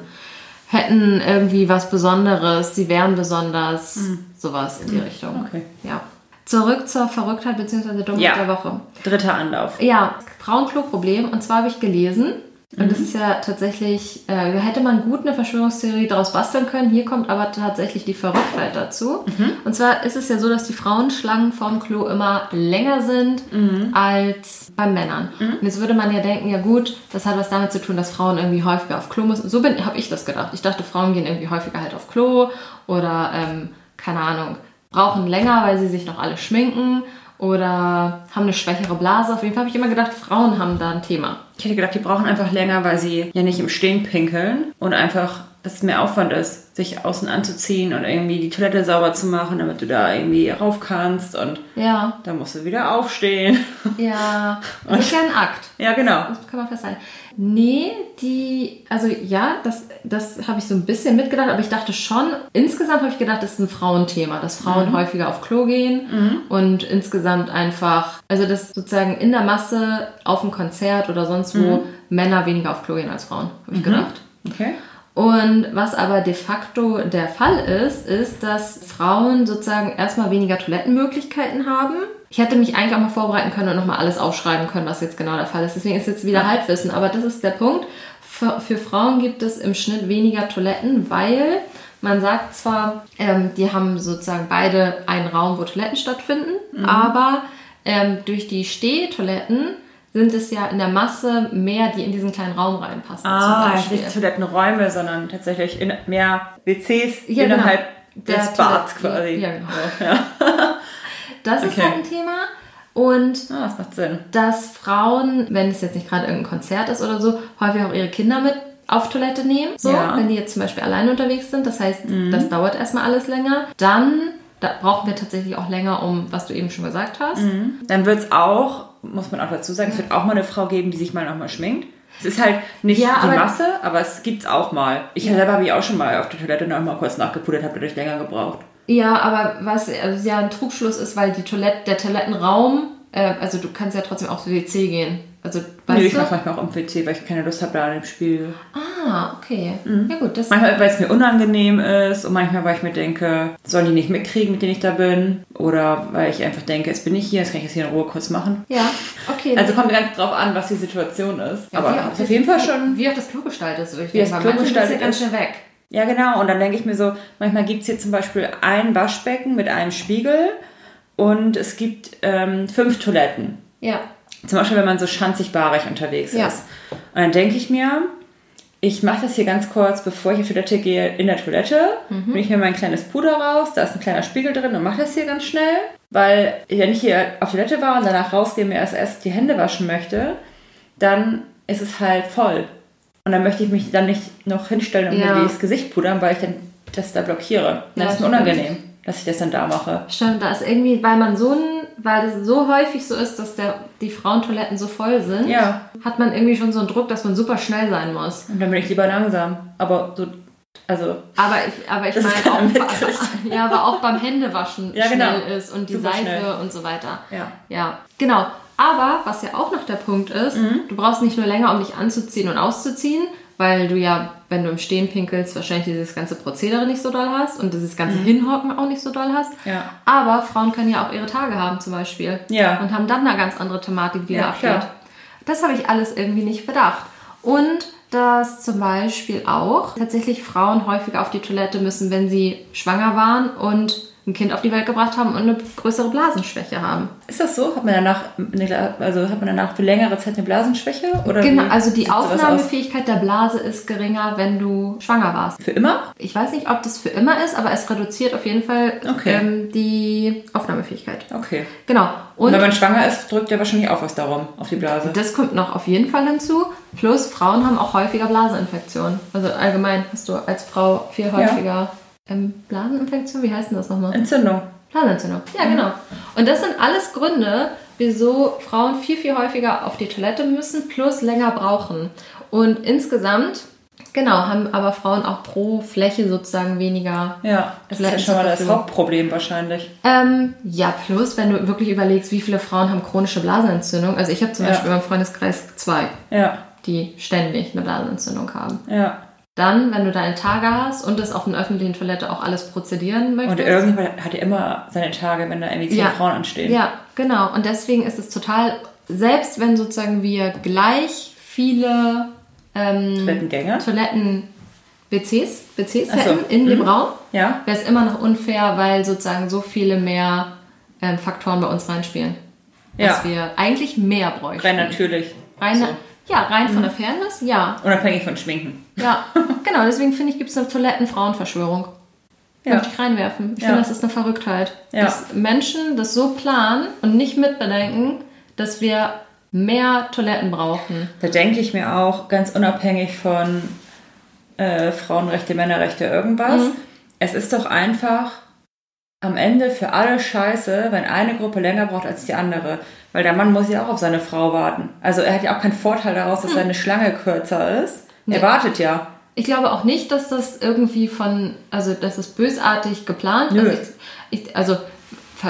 hätten irgendwie was Besonderes, sie wären besonders, sowas in die Richtung. Mhm. Okay. Ja. Zurück zur Verrücktheit bzw. Dummheit Ja. der Woche. Dritter Anlauf. Ja, Frauenklo-Problem. Und zwar habe ich gelesen, und Mhm. das ist ja tatsächlich, äh, hätte man gut eine Verschwörungstheorie daraus basteln können. Hier kommt aber tatsächlich die Verrücktheit dazu. Mhm. Und zwar ist es ja so, dass die Frauenschlangen vorm Klo immer länger sind Mhm. als bei Männern. Und jetzt würde man ja denken, ja gut, das hat was damit zu tun, dass Frauen irgendwie häufiger auf Klo müssen. So habe ich das gedacht. Ich dachte, Frauen gehen irgendwie häufiger halt auf Klo oder, ähm, keine Ahnung, brauchen länger, weil sie sich noch alle schminken oder haben eine schwächere Blase. Auf jeden Fall habe ich immer gedacht, Frauen haben da ein Thema. Ich hätte gedacht, die brauchen einfach länger, weil sie ja nicht im Stehen pinkeln und einfach, dass es mehr Aufwand ist, sich außen anzuziehen und irgendwie die Toilette sauber zu machen, damit du da irgendwie rauf kannst und Ja, dann musst du wieder aufstehen. ja. Das ist ja ein Akt. ja, genau. Das kann man festhalten. Nee, die, also ja, das, das habe ich so ein bisschen mitgedacht, aber ich dachte schon, insgesamt habe ich gedacht, das ist ein Frauenthema, dass Frauen häufiger auf Klo gehen und insgesamt einfach, also dass sozusagen in der Masse auf dem Konzert oder sonst wo Männer weniger auf Klo gehen als Frauen, habe ich gedacht. Okay. Und was aber de facto der Fall ist, ist, dass Frauen sozusagen erstmal weniger Toilettenmöglichkeiten haben. Ich hätte mich eigentlich auch mal vorbereiten können und nochmal alles aufschreiben können, was jetzt genau der Fall ist. Deswegen ist jetzt wieder Halbwissen. Aber das ist der Punkt. Für, für Frauen gibt es im Schnitt weniger Toiletten, weil man sagt zwar, ähm, die haben sozusagen beide einen Raum, wo Toiletten stattfinden, aber ähm, durch die Stehtoiletten sind es ja in der Masse mehr, die in diesen kleinen Raum reinpassen. Ah, nicht Toilettenräume, sondern tatsächlich in mehr WCs Ja, innerhalb genau. des Der Bads Toilette- quasi. Ja, genau. Das ist Okay. halt ein Thema. Und Ah, das macht Sinn. dass Frauen, wenn es jetzt nicht gerade irgendein Konzert ist oder so, häufig auch ihre Kinder mit auf Toilette nehmen. So, Ja. Mhm. wenn die jetzt zum Beispiel alleine unterwegs sind. Das heißt, das dauert erstmal alles länger. Dann da brauchen wir tatsächlich auch länger, um, was du eben schon gesagt hast. Dann wird es auch, muss man auch dazu sagen, es wird auch mal eine Frau geben, die sich mal nochmal schminkt. Es ist halt nicht Ja, die aber- Masse, aber es gibt's auch mal. Ich selber habe ich auch schon mal auf der Toilette noch mal kurz nachgepudert, habe dadurch länger gebraucht. Ja, aber was also ja ein Trugschluss ist, weil die Toilette, der Toilettenraum, äh, also du kannst ja trotzdem aufs WC gehen. Also, weißt Nee, ich mache manchmal auch im WC, weil ich keine Lust habe da an dem Spiel. Ah, okay. Mhm. Ja gut, das Manchmal, weil es mir unangenehm ist und manchmal, weil ich mir denke, sollen die nicht mitkriegen, mit denen ich da bin. Oder weil ich einfach denke, jetzt bin ich hier, das kann ich jetzt hier in Ruhe kurz machen. Ja, okay. Also kommt ganz drauf an, was die Situation ist. Ja, Aber ist auf jeden Fall schon Wie auch das Klo gestaltet ist, würde ich Wie das denken, Klo weil manche gestaltet ja ganz ist. schnell weg. Ja, genau. Und dann denke ich mir so, manchmal gibt es hier zum Beispiel ein Waschbecken mit einem Spiegel und es gibt ähm, fünf Toiletten. Ja. Zum Beispiel, wenn man so schanzig-baarig unterwegs Ja. ist. Und dann denke ich mir, ich mache das hier ganz kurz, bevor ich auf Toilette gehe, in der Toilette. Mhm. Nehme ich mir mein kleines Puder raus, da ist ein kleiner Spiegel drin und mache das hier ganz schnell. Weil, wenn ich hier auf Toilette war und danach rausgehe mir erst, erst die Hände waschen möchte, dann ist es halt voll. Und dann möchte ich mich dann nicht noch hinstellen und Ja. mir das Gesicht pudern, weil ich dann das da blockiere. Dann Ja, ist mir unangenehm, dass ich das dann da mache. Stimmt, da ist irgendwie, weil man so ein, weil es so häufig so ist, dass der, die Frauentoiletten so voll sind, Ja. hat man irgendwie schon so einen Druck, dass man super schnell sein muss. Und dann bin ich lieber langsam. Aber so, also Aber ich, aber ich meine auch, mitkriegt. ja, aber auch beim Händewaschen Ja, genau. schnell ist und die Super Seife schnell. und so weiter. Ja. Ja, genau. Aber was ja auch noch der Punkt ist, Mhm. du brauchst nicht nur länger, um dich anzuziehen und auszuziehen, weil du ja, wenn du im Stehen pinkelst, wahrscheinlich dieses ganze Prozedere nicht so doll hast und dieses ganze Hinhocken auch nicht so doll hast. Mhm. Ja. Aber Frauen können ja auch ihre Tage haben zum Beispiel. Ja. Und haben dann eine ganz andere Thematik, die Ja, da abgeht. klar. Das habe ich alles irgendwie nicht bedacht. Und dass zum Beispiel auch tatsächlich Frauen häufiger auf die Toilette müssen, wenn sie schwanger waren und ein Kind auf die Welt gebracht haben und eine größere Blasenschwäche haben. Ist das so? Hat man danach, eine, also hat man danach für längere Zeit eine Blasenschwäche? Oder Genau, also die? Aufnahmefähigkeit der Blase ist geringer, wenn du schwanger warst. Für immer? Ich weiß nicht, ob das für immer ist, aber es reduziert auf jeden Fall Okay. ähm, die Aufnahmefähigkeit. Okay. Genau. Und Und wenn man schwanger ist, drückt der wahrscheinlich auch was darum, auf die Blase. das kommt noch auf jeden Fall hinzu. Plus Frauen haben auch häufiger Blaseinfektionen. Also allgemein hast du als Frau viel häufiger ähm, Blaseninfektion. Wie heißt denn das nochmal? Entzündung. Blasenentzündung. Ja, genau. Und das sind alles Gründe, wieso Frauen viel, viel häufiger auf die Toilette müssen, plus länger brauchen. Und insgesamt, genau, haben aber Frauen auch pro Fläche sozusagen weniger. Ja, das ist ja schon mal das. Hauptproblem wahrscheinlich. Ähm, ja, plus, wenn du wirklich überlegst, wie viele Frauen haben chronische Blasenentzündung. Also ich habe zum Ja. Beispiel in meinem Freundeskreis zwei, Ja, die ständig eine Blasenentzündung haben. ja. Dann, wenn du deine Tage hast und das auf einer öffentlichen Toilette auch alles prozedieren Und möchtest. irgendjemand hat ja immer seine Tage, wenn da irgendwie zehn Ja. Frauen anstehen. Ja, genau. Und deswegen ist es total, selbst wenn sozusagen wir gleich viele ähm, Toilettengänge. Toiletten, WCs, WCs so. hätten in dem Mhm. Raum, Ja. wäre es immer noch unfair, weil sozusagen so viele mehr ähm, Faktoren bei uns reinspielen. Ja. Dass wir eigentlich mehr bräuchten. Rein natürlich. Rein, So. Ja, rein von der Fairness, ja. Unabhängig von Schminken. Ja, genau. Deswegen finde ich, gibt es eine Toilettenfrauenverschwörung. Ja. Möchte ich reinwerfen. Ich Ja. finde, das ist eine Verrücktheit. Ja. Dass Menschen das so planen und nicht mitbedenken, dass wir mehr Toiletten brauchen. Da denke ich mir auch, ganz unabhängig von äh, Frauenrechte, Männerrechte, irgendwas, Mhm. es ist doch einfach am Ende für alle scheiße, wenn eine Gruppe länger braucht als die andere. Weil der Mann muss ja auch auf seine Frau warten. Also er hat ja auch keinen Vorteil daraus, dass seine Schlange kürzer ist. Hm. Nee. Er wartet ja. Ich glaube auch nicht, dass das irgendwie von, also dass es bösartig geplant Nö. Also, ich, ich, also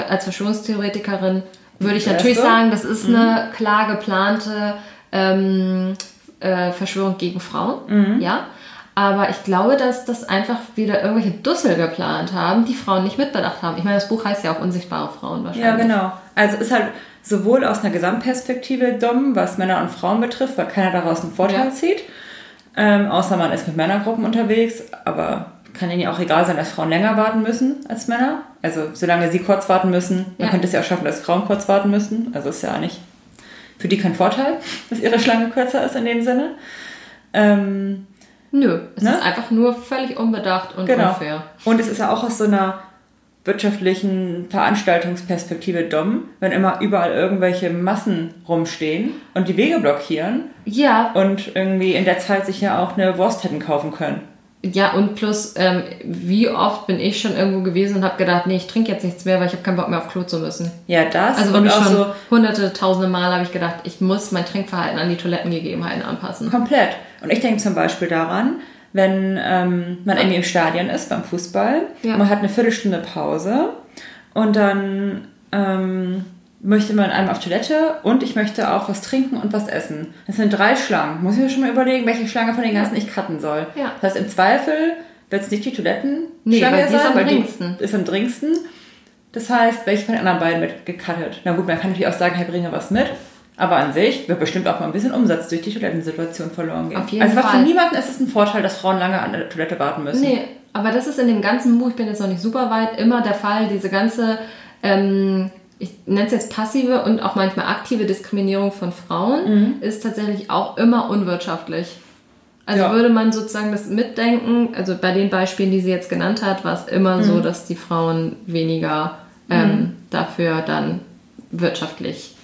als Verschwörungstheoretikerin würde ich natürlich sagen, das ist eine klar geplante ähm, äh, Verschwörung gegen Frauen. Ja. Aber ich glaube, dass das einfach wieder irgendwelche Dussel geplant haben, die Frauen nicht mitbedacht haben. Ich meine, das Buch heißt ja auch Unsichtbare Frauen wahrscheinlich. Ja, genau. Also ist halt sowohl aus einer Gesamtperspektive dumm, was Männer und Frauen betrifft, weil keiner daraus einen Vorteil Ja. zieht. Ähm, außer man ist mit Männergruppen unterwegs, aber kann ihnen ja auch egal sein, dass Frauen länger warten müssen als Männer. Also solange sie kurz warten müssen, man Ja. könnte es ja auch schaffen, dass Frauen kurz warten müssen. Also ist ja eigentlich für die kein Vorteil, dass ihre Schlange kürzer ist in dem Sinne. Ähm, Nö, es Ne? ist einfach nur völlig unbedacht und Genau. unfair. Und es ist ja auch aus so einer wirtschaftlichen Veranstaltungsperspektive dumm, wenn immer überall irgendwelche Massen rumstehen und die Wege blockieren Ja, und irgendwie in der Zeit sich ja auch eine Wurst hätten kaufen können. Ja, und plus, ähm, wie oft bin ich schon irgendwo gewesen und habe gedacht, nee, ich trinke jetzt nichts mehr, weil ich habe keinen Bock mehr auf Klo zu müssen. Ja, das Also wirklich auch schon so hunderte, tausende Mal habe ich gedacht, ich muss mein Trinkverhalten an die Toilettengegebenheiten anpassen. komplett. Und ich denke zum Beispiel daran, wenn ähm, man irgendwie im Stadion ist beim Fußball, Ja. man hat eine Viertelstunde Pause und dann ähm, möchte man einmal auf Toilette und ich möchte auch was trinken und was essen. Das sind drei Schlangen. Muss ich mir schon mal überlegen, welche Schlange von den ganzen ich cutten soll. Ja. Das heißt, im Zweifel wird es nicht die Toilettenschlange Nee, weil die ist sein, am dringendsten. die ist am dringendsten. Das heißt, welche von den anderen beiden wird gecuttet? Na gut, man kann natürlich auch sagen, hey, bringe was mit. Aber an sich wird bestimmt auch mal ein bisschen Umsatz durch die Toilettensituation verloren gehen. Auf jeden also Fall. für niemanden ist es ein Vorteil, dass Frauen lange an der Toilette warten müssen. Nee, aber das ist in dem ganzen Buch, ich bin jetzt noch nicht super weit, immer der Fall, diese ganze, ähm, ich nenne es jetzt passive und auch manchmal aktive Diskriminierung von Frauen, ist tatsächlich auch immer unwirtschaftlich. Also Ja. würde man sozusagen das mitdenken, also bei den Beispielen, die sie jetzt genannt hat, war es immer so, dass die Frauen weniger ähm, dafür dann wirtschaftlich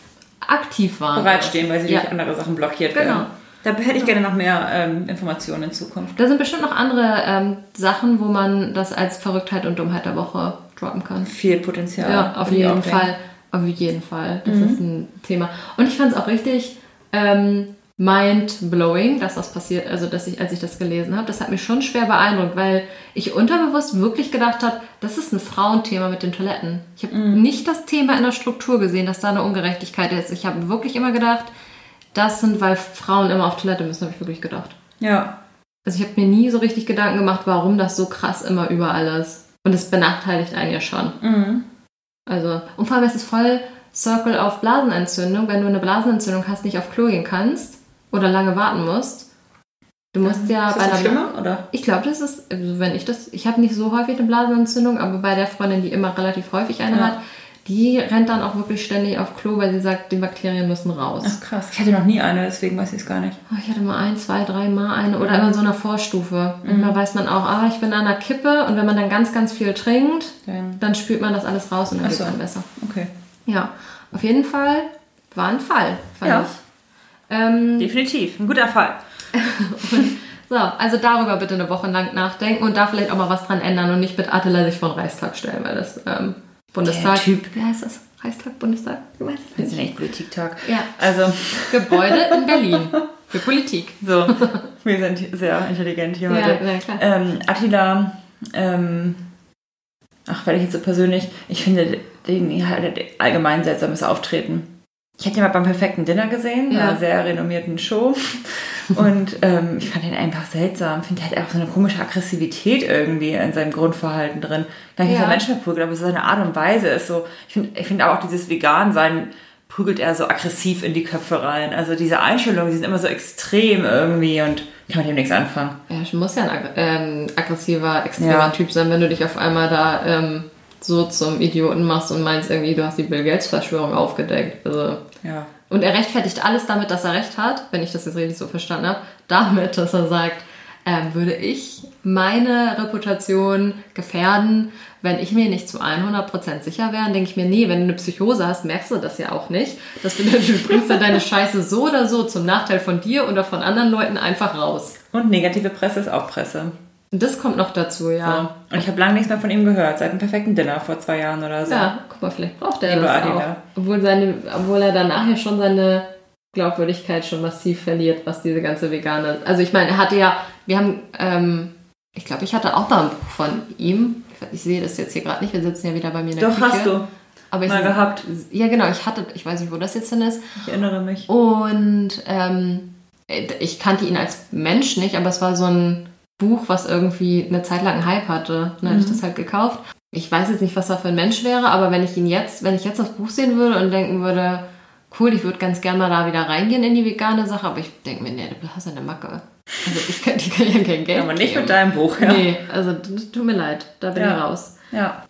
aktiv waren. Bereitstehen, weil sie ja. durch andere Sachen blockiert Genau. werden. Da hätte ich gerne noch mehr ähm, Informationen in Zukunft. Da sind bestimmt noch andere ähm, Sachen, wo man das als Verrücktheit und Dummheit der Woche droppen kann. Viel Potenzial. Ja, auf jeden. Fall. Auf jeden Fall. Das ist ein Thema. Und ich fand es auch richtig ähm, mind-blowing, dass das passiert, also dass ich, als ich das gelesen habe, das hat mich schon schwer beeindruckt, weil ich unterbewusst wirklich gedacht habe, das ist ein Frauenthema mit den Toiletten. Ich habe nicht das Thema in der Struktur gesehen, dass da eine Ungerechtigkeit ist. Ich habe wirklich immer gedacht, das sind, weil Frauen immer auf Toilette müssen, habe ich wirklich gedacht. Ja. Also ich habe mir nie so richtig Gedanken gemacht, warum das so krass immer überall ist. Und es benachteiligt einen ja schon. Mhm. Also, und vor allem ist es voll Circle auf Blasenentzündung, wenn du eine Blasenentzündung hast, nicht auf Klo gehen kannst oder lange warten musst. Du musst ja ist bei das einer schlimmer, oder? Ich glaube, das ist, also wenn ich das, ich habe nicht so häufig eine Blasenentzündung, aber bei der Freundin, die immer relativ häufig eine Ja. hat, die rennt dann auch wirklich ständig auf Klo, weil sie sagt, die Bakterien müssen raus. Ach krass. Ich hatte noch nie eine, deswegen weiß ich es gar nicht. Oh, Ich hatte mal ein, zwei, drei Mal eine oder immer in so einer Vorstufe. Und da weiß man auch, ah, ich bin an der Kippe und wenn man dann ganz, ganz viel trinkt, Dann, dann spült man das alles raus und dann geht es so. dann besser. okay. Ja, auf jeden Fall war ein Fall, fand Ja. ich. Ähm, Definitiv. Ein guter Fall. so, also darüber bitte eine Woche lang nachdenken und da vielleicht auch mal was dran ändern und nicht mit Attila sich vor den Reichstag stellen, weil das ähm, Bundestag. Der Typ. Wie heißt das? Reichstag, Bundestag? Du weißt es Wir nicht. sind echt Politik-Tag. Ja. Also, Gebäude in Berlin. Für Politik. so. Wir sind sehr intelligent hier Ja, heute. na klar. Ähm, Attila, ähm, ach, werde ich jetzt so persönlich, ich finde den halt allgemein seltsames Auftreten. Ich hatte ihn mal beim perfekten Dinner gesehen, Ja. einer sehr renommierten Show. Und ähm, ich fand ihn einfach seltsam. Ich finde, er hat auch so eine komische Aggressivität irgendwie in seinem Grundverhalten drin. Dass Ja. er Menschen verprügelt, aber so seine Art und Weise ist so. Ich finde ich find auch dieses Vegan-Sein prügelt er so aggressiv in die Köpfe rein. Also diese Einstellungen, die sind immer so extrem irgendwie und kann mit dem nichts anfangen. Ja, du musst ja ein ag ähm, aggressiver, extremer Ja. Typ sein, wenn du dich auf einmal da ähm, so zum Idioten machst und meinst irgendwie, du hast die Bill Gates Verschwörung aufgedeckt. Also, Ja. und er rechtfertigt alles damit, dass er recht hat, wenn ich das jetzt richtig so verstanden habe, damit, dass er sagt, ähm, würde ich meine Reputation gefährden, wenn ich mir nicht zu 100% sicher wäre, denke ich mir, nee, wenn du eine Psychose hast, merkst du das ja auch nicht. Das bedeutet, du bringst ja deine Scheiße so oder so zum Nachteil von dir oder von anderen Leuten einfach raus. Und negative Presse ist auch Presse. Und das kommt noch dazu, ja. So. Und ich habe lange nichts mehr von ihm gehört, seit dem perfekten Dinner vor zwei Jahren oder so. Ja, guck mal, vielleicht braucht er Liebe das Adina. auch. Obwohl, seine, obwohl er danach ja schon seine Glaubwürdigkeit schon massiv verliert, was diese ganze vegane... Also ich meine, er hatte ja... Wir haben... Ähm, ich glaube, ich hatte auch mal ein Buch von ihm. Ich, ich sehe das jetzt hier gerade nicht. Wir sitzen ja wieder bei mir in der Doch, Küche. hast du. Aber ich, Mal gehabt. Ja, genau. Ich hatte... Ich weiß nicht, wo das jetzt denn ist. Ich erinnere mich. Und ähm, ich kannte ihn als Mensch nicht, aber es war so ein Buch, was irgendwie eine Zeit lang einen Hype hatte. Dann habe ich das halt gekauft. Ich weiß jetzt nicht, was er für ein Mensch wäre, aber wenn ich ihn jetzt, wenn ich jetzt das Buch sehen würde und denken würde, cool, ich würde ganz gerne mal da wieder reingehen in die vegane Sache, aber ich denke mir, nee, du hast ja eine Macke. Also ich kann, die kann ja kein Geld Aber nicht geben. mit deinem Buch, ja. Nee, also tut mir leid, da bin Ja. ich raus. Ja.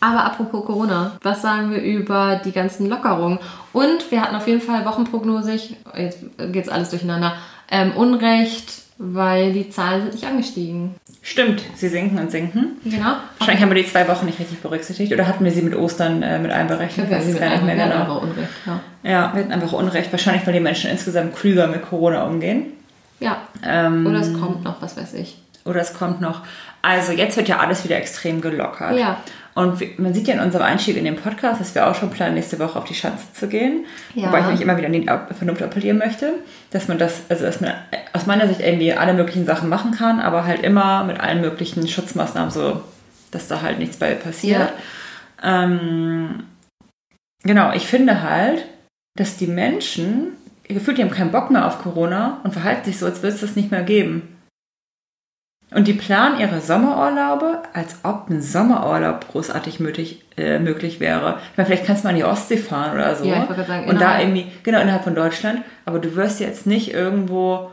Aber apropos Corona, was sagen wir über die ganzen Lockerungen? Und wir hatten auf jeden Fall wochenprognosig, jetzt geht's alles durcheinander, ähm, Unrecht, weil die Zahlen sind nicht angestiegen. Stimmt, sie sinken und sinken. Genau. Wahrscheinlich haben wir die zwei Wochen nicht richtig berücksichtigt oder hatten wir sie mit Ostern äh, mit einberechnet? wir nicht mehr wir hatten genau. einfach Unrecht, ja. Ja, wir hatten einfach Unrecht. Wahrscheinlich, weil die Menschen insgesamt klüger mit Corona umgehen. Ja, Ähm, oder es kommt noch, was weiß ich. Oder es kommt noch. Also jetzt wird ja alles wieder extrem gelockert. Ja. Und man sieht ja in unserem Einstieg in den Podcast, dass wir auch schon planen, nächste Woche auf die Schanze zu gehen. Ja. Wobei ich mich immer wieder an die Vernunft appellieren möchte, dass man das, also dass man aus meiner Sicht irgendwie alle möglichen Sachen machen kann, aber halt immer mit allen möglichen Schutzmaßnahmen so, dass da halt nichts bei passiert. Ähm, genau, ich finde halt, dass die Menschen, gefühlt, die haben keinen Bock mehr auf Corona und verhalten sich so, als würde es das nicht mehr geben. Und die planen ihre Sommerurlaube, als ob ein Sommerurlaub großartig möglich, äh, möglich wäre. Ich meine, vielleicht kannst du mal in die Ostsee fahren oder so. Ja, ich wollte sagen, und da irgendwie, genau, innerhalb von Deutschland. Aber du wirst jetzt nicht irgendwo,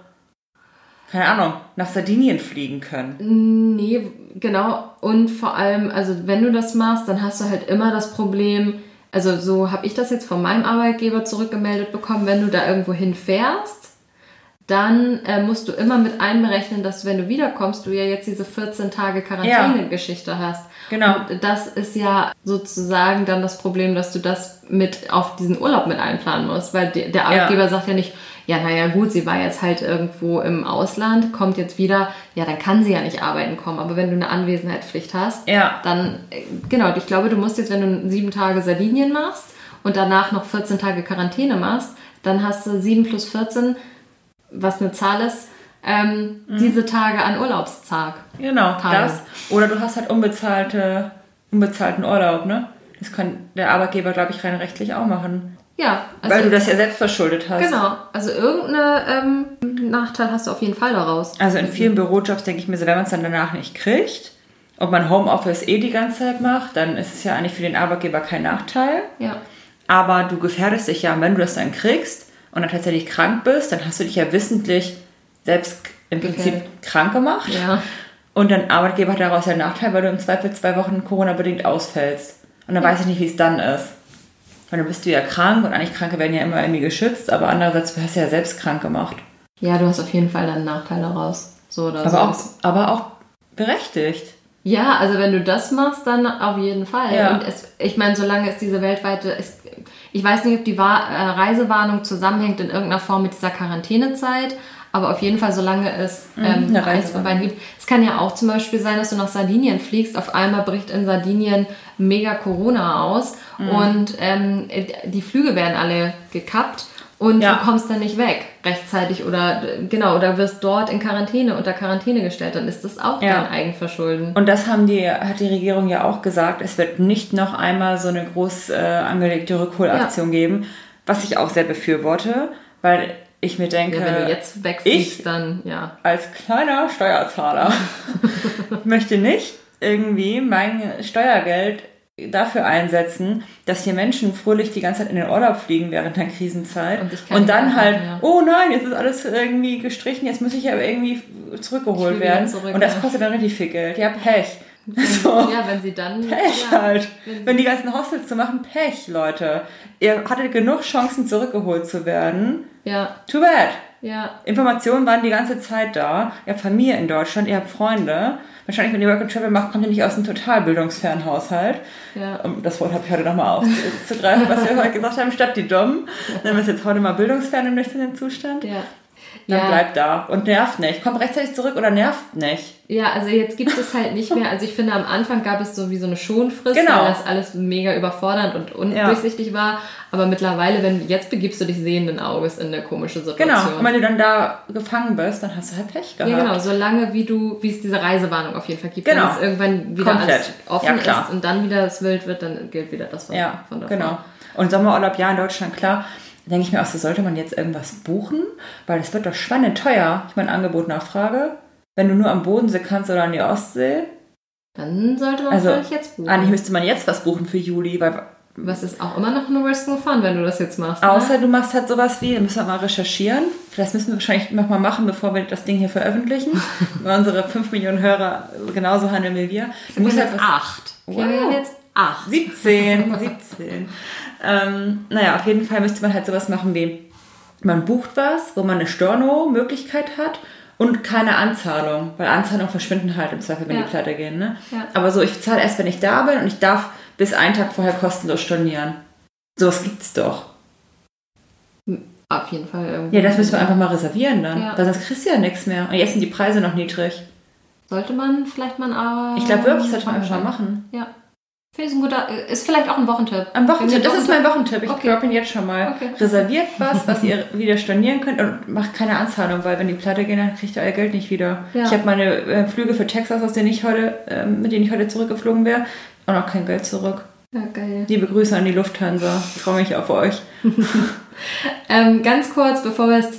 keine Ahnung, nach Sardinien fliegen können. Nee, genau. Und vor allem, also wenn du das machst, dann hast du halt immer das Problem, also so habe ich das jetzt von meinem Arbeitgeber zurückgemeldet bekommen, wenn du da irgendwo hinfährst, dann äh, musst du immer mit einberechnen, dass wenn du wiederkommst, du ja jetzt diese 14 Tage Quarantäne-Geschichte hast. Genau. Und das ist ja sozusagen dann das Problem, dass du das mit auf diesen Urlaub mit einplanen musst, weil der, der Arbeitgeber sagt ja nicht, ja, naja, gut, sie war jetzt halt irgendwo im Ausland, kommt jetzt wieder, ja, dann kann sie ja nicht arbeiten kommen. Aber wenn du eine Anwesenheitspflicht hast, Ja. dann, äh, genau, ich glaube, du musst jetzt, wenn du sieben Tage Sardinien machst und danach noch 14 Tage Quarantäne machst, dann hast du 7 plus 14, was eine Zahl ist, ähm, diese Tage an Urlaubstag. Genau, Tage. das. Oder du hast halt unbezahlte, unbezahlten Urlaub, ne? Das kann der Arbeitgeber, glaube ich, rein rechtlich auch machen. Ja, also, Weil du das ja selbst verschuldet hast. Genau, also irgendeinen ähm, Nachteil hast du auf jeden Fall daraus. Also in vielen Bürojobs denke ich mir so, wenn man es dann danach nicht kriegt, ob man Homeoffice eh die ganze Zeit macht, dann ist es ja eigentlich für den Arbeitgeber kein Nachteil. Ja, Aber du gefährdest dich ja, und wenn du das dann kriegst und dann tatsächlich krank bist, dann hast du dich ja wissentlich selbst im Prinzip Gefährdet. krank gemacht. ja. Und dein Arbeitgeber hat daraus ja einen Nachteil, weil du im Zweifel zwei Wochen Corona-bedingt ausfällst. Und dann weiß ich nicht, wie es dann ist. Weil dann bist du ja krank und eigentlich Kranke werden ja immer irgendwie geschützt, aber andererseits, du hast ja selbst krank gemacht. Ja, du hast auf jeden Fall dann einen Nachteil daraus. So oder so. Aber auch, aber auch berechtigt. Ja, also wenn du das machst, dann auf jeden Fall. Ja. Und es, ich meine, solange es diese weltweite, es, ich weiß nicht, ob die Wa- äh, Reisewarnung zusammenhängt in irgendeiner Form mit dieser Quarantänezeit, aber auf jeden Fall, solange es ähm, eins von Reisewarnung. gibt. Es kann ja auch zum Beispiel sein, dass du nach Sardinien fliegst, auf einmal bricht in Sardinien mega Corona aus Mhm. und ähm, die Flüge werden alle gekappt. Und Ja. du kommst dann nicht weg rechtzeitig oder genau oder wirst dort in Quarantäne unter Quarantäne gestellt, dann ist das auch Ja. dein Eigenverschulden. Und das haben die, hat die Regierung ja auch gesagt, es wird nicht noch einmal so eine groß äh, angelegte Rückholaktion geben, was ich auch sehr befürworte, weil ich mir denke, Ja, wenn du jetzt wegfliegst, ich- dann ja. als kleiner Steuerzahler möchte nicht irgendwie mein Steuergeld dafür einsetzen, dass hier Menschen fröhlich die ganze Zeit in den Urlaub fliegen während der Krisenzeit Und und dann halt, machen, ja. oh nein, jetzt ist alles irgendwie gestrichen, jetzt muss ich aber irgendwie zurückgeholt werden zurück, und das ja. kostet dann richtig viel Geld. Ja, Pech. So. Ja, wenn sie dann. Pech ja, halt. wenn- Wenn die ganzen Hostels zu machen, Pech, Leute. Ihr hattet genug Chancen, zurückgeholt zu werden. Ja, Too bad. Ja. Informationen waren die ganze Zeit da. Ihr habt Familie in Deutschland, ihr habt Freunde. Wahrscheinlich, wenn ihr Work and Travel macht, kommt ihr nicht aus einem total bildungsfernen Haushalt. Ja. Um, Das Wort habe ich heute nochmal aufzugreifen, was wir heute gesagt haben, statt die Dummen. Nennen wir es jetzt heute mal bildungsfern im nüchternen Zustand. Ja. Dann Ja. bleibt da und nervt nicht. Kommt rechtzeitig zurück oder nervt nicht. Ja, also jetzt gibt es halt nicht mehr. Also ich finde, am Anfang gab es so wie so eine Schonfrist, Genau. weil das alles mega überfordernd und undurchsichtig war. Aber mittlerweile, wenn jetzt begibst du dich sehenden Auges in eine komische Situation. Genau. Und wenn du dann da gefangen bist, dann hast du halt Pech gehabt. Ja, genau, solange wie du, wie es diese Reisewarnung auf jeden Fall gibt. Genau. Wenn es irgendwann wieder Komplett. alles offen Ja, ist und dann wieder es wild wird, dann gilt wieder das von, Ja, von davor. genau. Und Sommerurlaub, ja, in Deutschland, klar. Denke ich mir auch, so sollte man jetzt irgendwas buchen, weil es wird doch spannend teuer. Ich meine, Angebot, Nachfrage. Wenn du nur am Bodensee kannst oder an die Ostsee. Dann sollte man Also, vielleicht jetzt buchen. Eigentlich müsste man jetzt was buchen für Juli, weil Was ist auch immer noch eine Risk No Fun, wenn du das jetzt machst. ne? außer du machst halt sowas wie, müssen wir mal recherchieren. Das müssen wir wahrscheinlich nochmal machen, bevor wir das Ding hier veröffentlichen. weil unsere 5 Millionen Hörer genauso handeln wie wir. Du musst halt jetzt was acht. Wow. Ja, wir haben jetzt acht. 17, 17. ähm, naja, auf jeden Fall müsste man halt sowas machen wie, man bucht was, wo man eine Storno-Möglichkeit hat und keine Anzahlung, weil Anzahlungen verschwinden halt im Zweifel, wenn Ja. die pleite gehen. Ne? Ja. Aber so, ich zahle erst, wenn ich da bin und ich darf bis einen Tag vorher kostenlos stornieren. Sowas gibt's doch. Auf jeden Fall irgendwie. Ja, das müssen wir einfach mal reservieren dann, Ja. weil sonst kriegst du ja nichts mehr. Und jetzt sind die Preise noch niedrig. Sollte man vielleicht mal aber. Ich glaube wirklich, sollte man einfach mal machen. Ja. Finde ich ein guter. Ist vielleicht auch ein Wochentipp. Am Wochentipp, das ist mein Wochentipp. Ich Okay. ihn jetzt schon mal. Okay. Reserviert was, was ihr wieder stornieren könnt und macht keine Anzahlung, weil wenn die Platte gehen, dann kriegt ihr euer Geld nicht wieder. Ja. Ich habe meine äh, Flüge für Texas, aus denen ich heute, ähm, mit denen ich heute zurückgeflogen wäre, auch noch kein Geld zurück. Ja, geil. Liebe Grüße an die Lufthansa. Ich freue mich auf euch. Ähm, ganz kurz, bevor wir das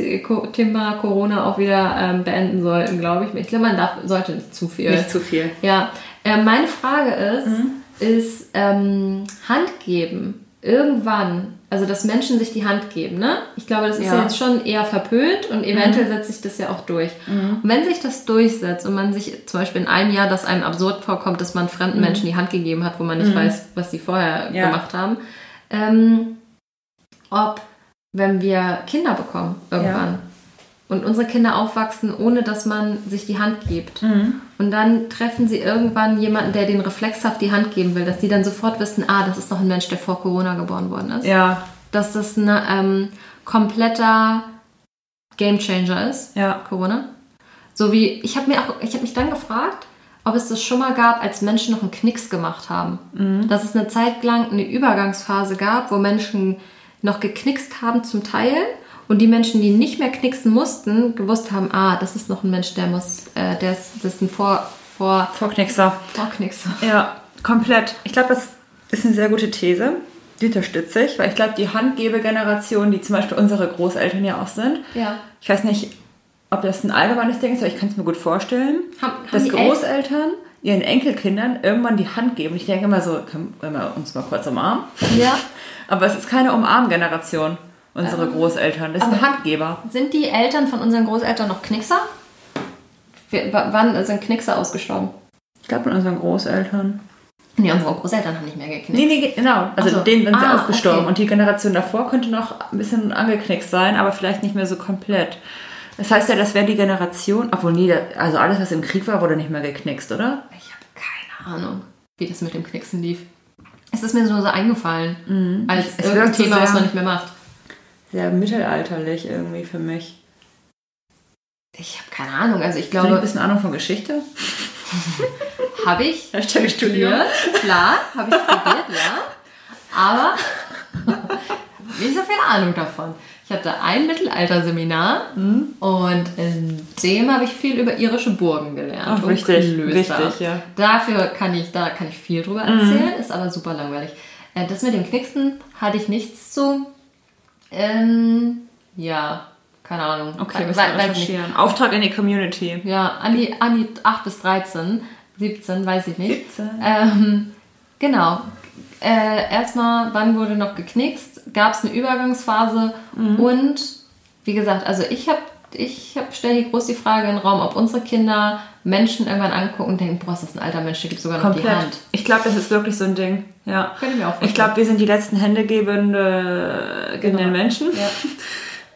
Thema Corona auch wieder ähm, beenden sollten, glaube ich. Ich glaube, man darf, sollte nicht zu viel. Nicht zu viel. Ja, äh, meine Frage ist, Mhm. Ist ähm, Hand geben. Irgendwann, also dass Menschen sich die Hand geben, ne? Ich glaube, das ist ja, Ja. Mhm. jetzt schon eher verpönt und eventuell setzt sich das ja auch durch. Und wenn sich das durchsetzt und man sich zum Beispiel in einem Jahr, dass einem absurd vorkommt, dass man fremden Menschen die Hand gegeben hat, wo man nicht weiß, was sie vorher Mhm. Ja. gemacht haben, ähm, ob, wenn wir Kinder bekommen irgendwann und unsere Kinder aufwachsen, ohne dass man sich die Hand gibt. Mhm. Und dann treffen sie irgendwann jemanden, der den reflexhaft die Hand geben will, dass die dann sofort wissen, ah, das ist doch ein Mensch, der vor Corona geboren worden ist. Ja, Dass das ein ähm, kompletter Gamechanger ist, ja. Corona. So wie, ich habe mir auch, ich habe mich dann gefragt, ob es das schon mal gab, als Menschen noch einen Knicks gemacht haben. Dass es eine Zeit lang eine Übergangsphase gab, wo Menschen noch geknickst haben zum Teil und die Menschen, die nicht mehr knicksen mussten, gewusst haben, ah, das ist noch ein Mensch, der muss, äh, der ist, das ist ein Vor, Vor, Vorknickser. Vorknickser. Ja, komplett. Ich glaube, das ist eine sehr gute These. Die unterstütze ich, weil ich glaube, die Handgebegeneration, die zum Beispiel unsere Großeltern ja auch sind, Ja. ich weiß nicht, ob das ein allgemeines Ding ist, aber ich kann es mir gut vorstellen, Haben- haben dass Großeltern ihren Enkelkindern irgendwann die Hand geben. Ich denke immer so, können wir uns mal kurz umarmen? Ja. Aber es ist keine Umarmgeneration, unsere Ähm, Großeltern. Das sind Handgeber. Sind die Eltern von unseren Großeltern noch Knickser? Wir- Wann sind Knickser ausgestorben? Ich glaube, in unseren Großeltern. Nee, unsere Großeltern haben nicht mehr geknickt. Nee, nee, genau. Also so. denen sind sie Ah, ausgestorben. okay. Und die Generation davor könnte noch ein bisschen angeknickt sein, aber vielleicht nicht mehr so komplett. Das heißt ja, das wäre die Generation, obwohl nie, also alles, was im Krieg war, wurde nicht mehr geknickst, oder? Ich habe keine Ahnung, wie das mit dem Knicksen lief. Es ist mir nur so eingefallen, als Es irgendein wirkt so Thema, was man nicht mehr macht. Sehr mittelalterlich irgendwie für mich. Ich habe keine Ahnung. Also ich Hast du ein glaube, bisschen Ahnung von Geschichte? habe ich Hashtag studiert. Klar, habe ich studiert, ja. Aber nicht so viel Ahnung davon. Ich hatte ein Mittelalterseminar Mhm. und in dem habe ich viel über irische Burgen gelernt. Ach, und wichtig, Klöster. wichtig, ja. Dafür kann ich, da kann ich viel drüber Mhm. erzählen, ist aber super langweilig. Äh, Das mit dem Knicksen hatte ich nichts zu. Ähm, ja, keine Ahnung. Okay, müssen wir nicht. recherchieren. Auftrag in die Community. Ja, an die, an die 8 bis 13, 17, weiß ich nicht. 17. Ähm, genau. Äh, erstmal, wann wurde noch geknickst? Gab es eine Übergangsphase? Mhm. Und wie gesagt, also ich habe ich hab, stelle hier groß die Frage in den Raum, ob unsere Kinder Menschen irgendwann angucken und denken, boah, ist das ein alter Mensch, der gibt sogar noch die. Hand. Ich glaube, das ist wirklich so ein Ding. Ja. Könnte ich mir auch vorstellen. Ich glaube, wir sind die letzten händegebenden Genau. Menschen. Ja.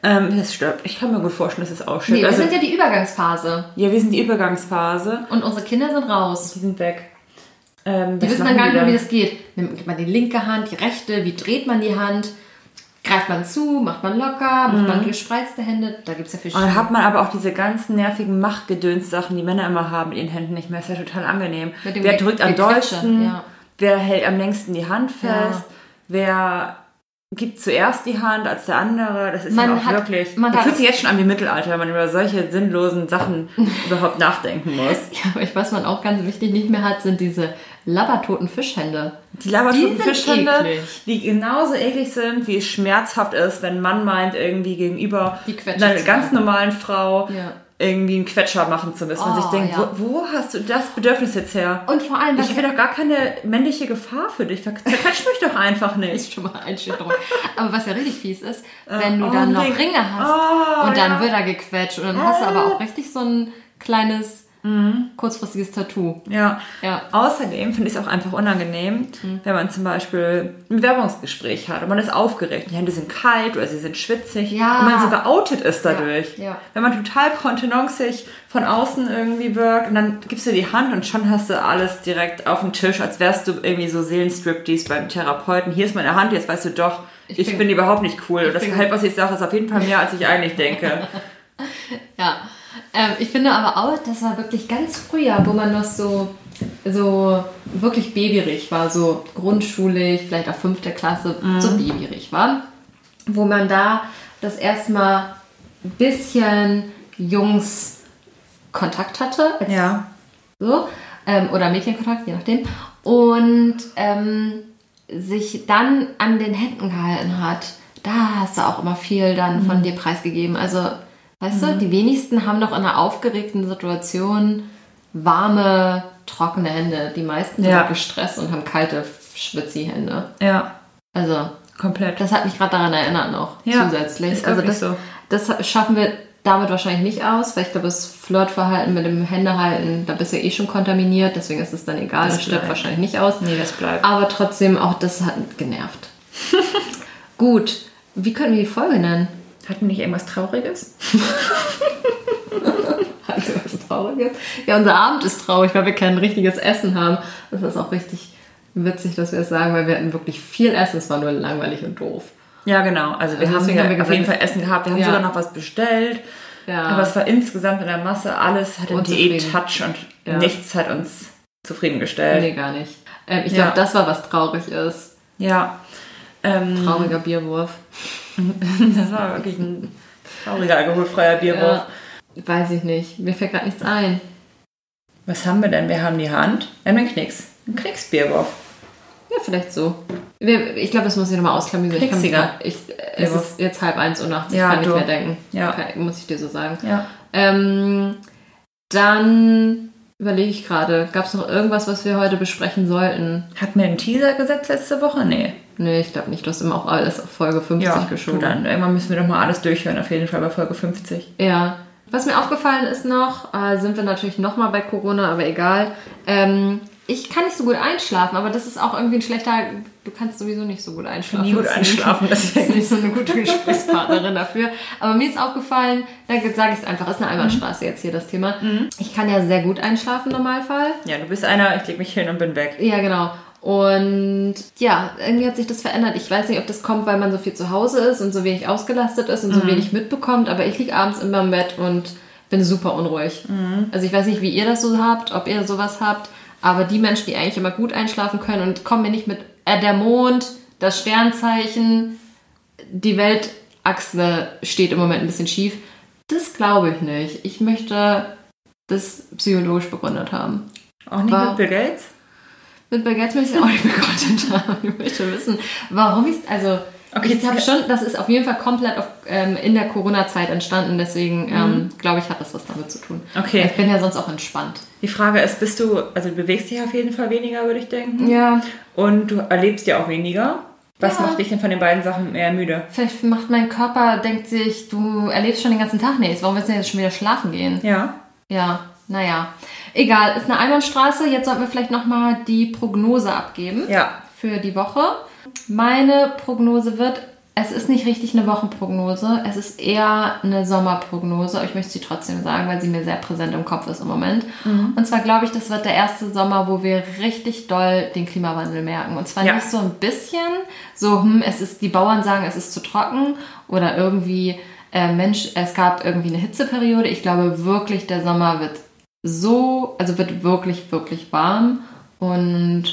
Ähm, das stört. Ich kann mir gut vorstellen, dass es auch Nee, stimmt. wir also, sind ja die Übergangsphase. ja, wir sind die Übergangsphase. Und unsere Kinder sind raus. Die sind weg. Ähm, Die wissen dann gar nicht mehr, wie das geht. Nimmt man die linke Hand, die rechte, wie dreht man die Hand? Greift man zu, macht man locker, macht man gespreizte Hände? Da gibt es ja Und verschiedene. dann hat man aber auch diese ganzen nervigen Machtgedöns-Sachen, die Männer immer haben mit ihren Händen nicht mehr. Ist ja total angenehm. Wer drückt am dollsten? ja. Wer hält am längsten die Hand fest? Ja. Wer gibt zuerst die Hand als der andere? Das ist Man ja auch hat- wirklich. man das fühlt sich jetzt schon an wie Mittelalter, wenn man über solche sinnlosen Sachen überhaupt nachdenken muss. Ja, aber ich, was man auch ganz wichtig nicht mehr hat, sind diese labbertoten Fischhände. Die labertoten Die Fischhände, eklig. die genauso eklig sind, wie es schmerzhaft ist, wenn ein Mann meint, irgendwie gegenüber einer ganz normalen Frau Ja. irgendwie einen Quetscher machen zu müssen. und Oh, sich denkt, ja. wo, wo hast du das Bedürfnis jetzt her? Und vor allem, Ich will doch gar keine männliche Gefahr für dich. Zerquetsch mich doch einfach nicht. ist schon mal Einschüchterung. Aber was ja richtig fies ist, wenn du oh, dann noch Ring. Ringe hast Oh, und dann ja. wird er gequetscht und dann hast du aber auch richtig so ein kleines, kurzfristiges Tattoo. Ja. Ja. Außerdem finde ich es auch einfach unangenehm, Mhm. wenn man zum Beispiel ein Bewerbungsgespräch hat und man ist aufgeregt. Die Hände sind kalt oder sie sind schwitzig Ja. und man so geoutet ist dadurch. Ja, ja. Wenn man total kontenancig von außen irgendwie wirkt und dann gibst du die Hand und schon hast du alles direkt auf dem Tisch, als wärst du irgendwie so Seelenstriptease beim Therapeuten. Hier ist meine Hand, jetzt weißt du doch, ich, bin- bin, überhaupt nicht cool. Das Gehalt, was ich sage, ist auf jeden Fall mehr, als ich eigentlich denke. Ja, ähm, ich finde aber auch, das war wirklich ganz früher, wo man noch so, so wirklich babyrig war, so grundschulig, vielleicht auch fünfte Klasse, so babyrig war, wo man da das erstmal ein bisschen Jungs Kontakt hatte, ja. so, ähm, oder Mädchenkontakt, je nachdem, und ähm, sich dann an den Händen gehalten hat, da hast du auch immer viel dann von dir preisgegeben. Also, weißt du, die wenigsten haben doch in einer aufgeregten Situation warme, trockene Hände. Die meisten Ja. sind gestresst und haben kalte, schwitzige Hände. Ja, Also, komplett. das hat mich gerade daran erinnert noch, Ja, zusätzlich. also das, so. das schaffen wir damit wahrscheinlich nicht aus, weil ich glaube, das Flirtverhalten mit dem Händehalten, da bist du eh schon kontaminiert, deswegen ist es dann egal, Das das, stirbt wahrscheinlich nicht aus. Nee, das bleibt. Aber trotzdem, auch das hat genervt. Gut, wie können wir die Folge nennen? Hatten wir nicht irgendwas Trauriges? Also was Trauriges? Ja, unser Abend ist traurig, weil wir kein richtiges Essen haben. Das ist auch richtig witzig, dass wir es sagen, weil wir hatten wirklich viel Essen. Es war nur langweilig und doof. Ja, genau. Also wir Also haben, haben wir auf jeden Fall Essen gehabt. Wir haben Ja. sogar noch was bestellt. Ja. Aber es war insgesamt in der Masse alles hat den Unzufrieden. Diät-Touch und Ja. nichts hat uns zufriedengestellt. nee, gar nicht. Ähm, ich glaube, das war, was traurig ist. Ja. Ähm, Trauriger Bierwurf. das war wirklich ein trauriger alkoholfreier Bierwurf. Ja, weiß ich nicht. Mir fällt gerade nichts ein. Was haben wir denn? Wir haben die Hand. Haben den Knicks. Ein Knicks-Bierwurf. Ja, vielleicht so. Ich glaube, das muss ich nochmal ausklamüsern. Ich kann mich ich, es Bierwurf. ist jetzt halb eins Uhr nachts. Ich Ja, kann nicht du. mehr denken. Ja. Okay, muss ich dir so sagen. Ja. Ähm, dann überlege ich gerade, gab es noch irgendwas, was wir heute besprechen sollten? Hatten wir einen Teaser gesetzt letzte Woche? Nee. Nee, ich glaube nicht. Du hast immer auch alles auf Folge 50 Ja, geschoben. dann irgendwann müssen wir doch mal alles durchhören, auf jeden Fall bei Folge 50. Ja. Was mir aufgefallen ist noch, äh, sind wir natürlich nochmal bei Corona, aber egal. Ähm, ich kann nicht so gut einschlafen, aber das ist auch irgendwie ein schlechter. Du kannst sowieso nicht so gut einschlafen. Nie gut einschlafen, Das ist nicht so eine gute Gesprächspartnerin dafür. Aber mir ist aufgefallen, da sage ich es einfach, ist eine Einbahnstraße jetzt hier das Thema. Ich kann ja sehr gut einschlafen im Normalfall. Ja, du bist einer, ich leg mich hin und bin weg. Ja, genau. Und ja, irgendwie hat sich das verändert. Ich weiß nicht, ob das kommt, weil man so viel zu Hause ist und so wenig ausgelastet ist und so wenig mitbekommt, aber ich liege abends immer im Bett und bin super unruhig. Also ich weiß nicht, wie ihr das so habt, ob ihr sowas habt, aber die Menschen, die eigentlich immer gut einschlafen können und kommen mir nicht mit äh, der Mond, das Sternzeichen, die Weltachse steht im Moment ein bisschen schief. Das glaube ich nicht. Ich möchte das psychologisch begründet haben. Auch nicht War- mit Bill Gates? Mit Baguette möchte ich auch nicht begründet haben. Ich möchte wissen, warum ich also Okay, ich habe schon, das ist auf jeden Fall komplett auf, ähm, in der Corona-Zeit entstanden, deswegen ähm, glaube ich, hat das was damit zu tun. Okay. Ich bin ja sonst auch entspannt. Die Frage ist, bist du, also du bewegst dich auf jeden Fall weniger, würde ich denken. Ja. Und du erlebst ja auch weniger. Was Ja. macht dich denn von den beiden Sachen mehr müde? Vielleicht macht mein Körper, denkt sich, du erlebst schon den ganzen Tag nichts, warum willst du denn jetzt schon wieder schlafen gehen? Ja. Ja, naja. Egal, ist eine Einbahnstraße. Jetzt sollten wir vielleicht nochmal die Prognose abgeben. Ja. für die Woche. Meine Prognose wird, es ist nicht richtig eine Wochenprognose, es ist eher eine Sommerprognose, aber ich möchte sie trotzdem sagen, weil sie mir sehr präsent im Kopf ist im Moment. Mhm. Und zwar glaube ich, das wird der erste Sommer, wo wir richtig doll den Klimawandel merken. Und zwar Ja. nicht so ein bisschen, so, hm, es ist, die Bauern sagen, es ist zu trocken oder irgendwie, äh, Mensch, es gab irgendwie eine Hitzeperiode. Ich glaube wirklich, der Sommer wird so, also wird wirklich, wirklich warm und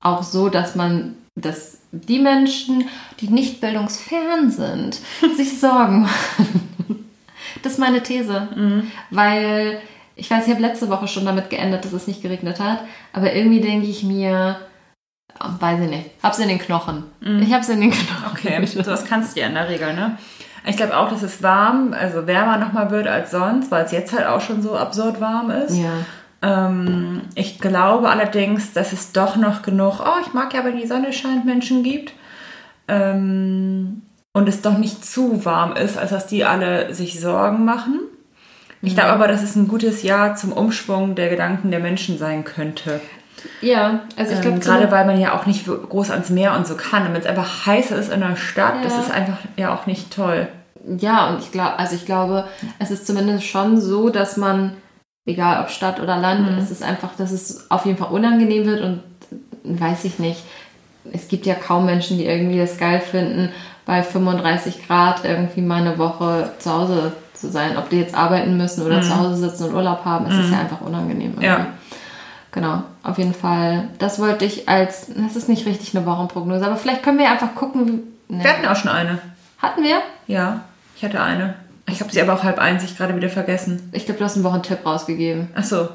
auch so, dass man, dass die Menschen, die nicht bildungsfern sind, sich Sorgen machen. Das ist meine These. Weil, ich weiß, ich habe letzte Woche schon damit geendet, dass es nicht geregnet hat, aber irgendwie denke ich mir, weiß ich nicht, hab's in den Knochen. Ich hab's in den Knochen. Okay, sowas kannst du ja in der Regel, ne? Ich glaube auch, dass es warm, also wärmer nochmal wird als sonst, weil es jetzt halt auch schon so absurd warm ist. Ja. Ähm, ich glaube allerdings, dass es doch noch genug, oh, ich mag ja, wenn die Sonne scheint, Menschen gibt. Ähm, und es doch nicht zu warm ist, als dass die alle sich Sorgen machen. Ich glaube aber, dass es ein gutes Jahr zum Umschwung der Gedanken der Menschen sein könnte. Ja, also ich glaube, Ähm, gerade weil man ja auch nicht so groß ans Meer und so kann. Und wenn es einfach heißer ist in der Stadt, das Ja. ist einfach ja auch nicht toll. Ja, und ich glaube, also ich glaube, es ist zumindest schon so, dass man, egal ob Stadt oder Land, es ist einfach, dass es auf jeden Fall unangenehm wird und weiß ich nicht. Es gibt ja kaum Menschen, die irgendwie das geil finden, bei 35 Grad irgendwie mal eine Woche zu Hause zu sein. Ob die jetzt arbeiten müssen oder zu Hause sitzen und Urlaub haben, es ist ja einfach unangenehm. irgendwie. Ja. Genau, auf jeden Fall. Das wollte ich als, das ist nicht richtig eine Wochenprognose, aber vielleicht können wir einfach gucken, wie. Ne. Wir hatten auch schon eine. Hatten wir? Ja, ich hatte eine. Ich habe sie aber auch halb eins, ich gerade wieder vergessen. Ich glaube, du hast einen Wochentipp rausgegeben. Ach so.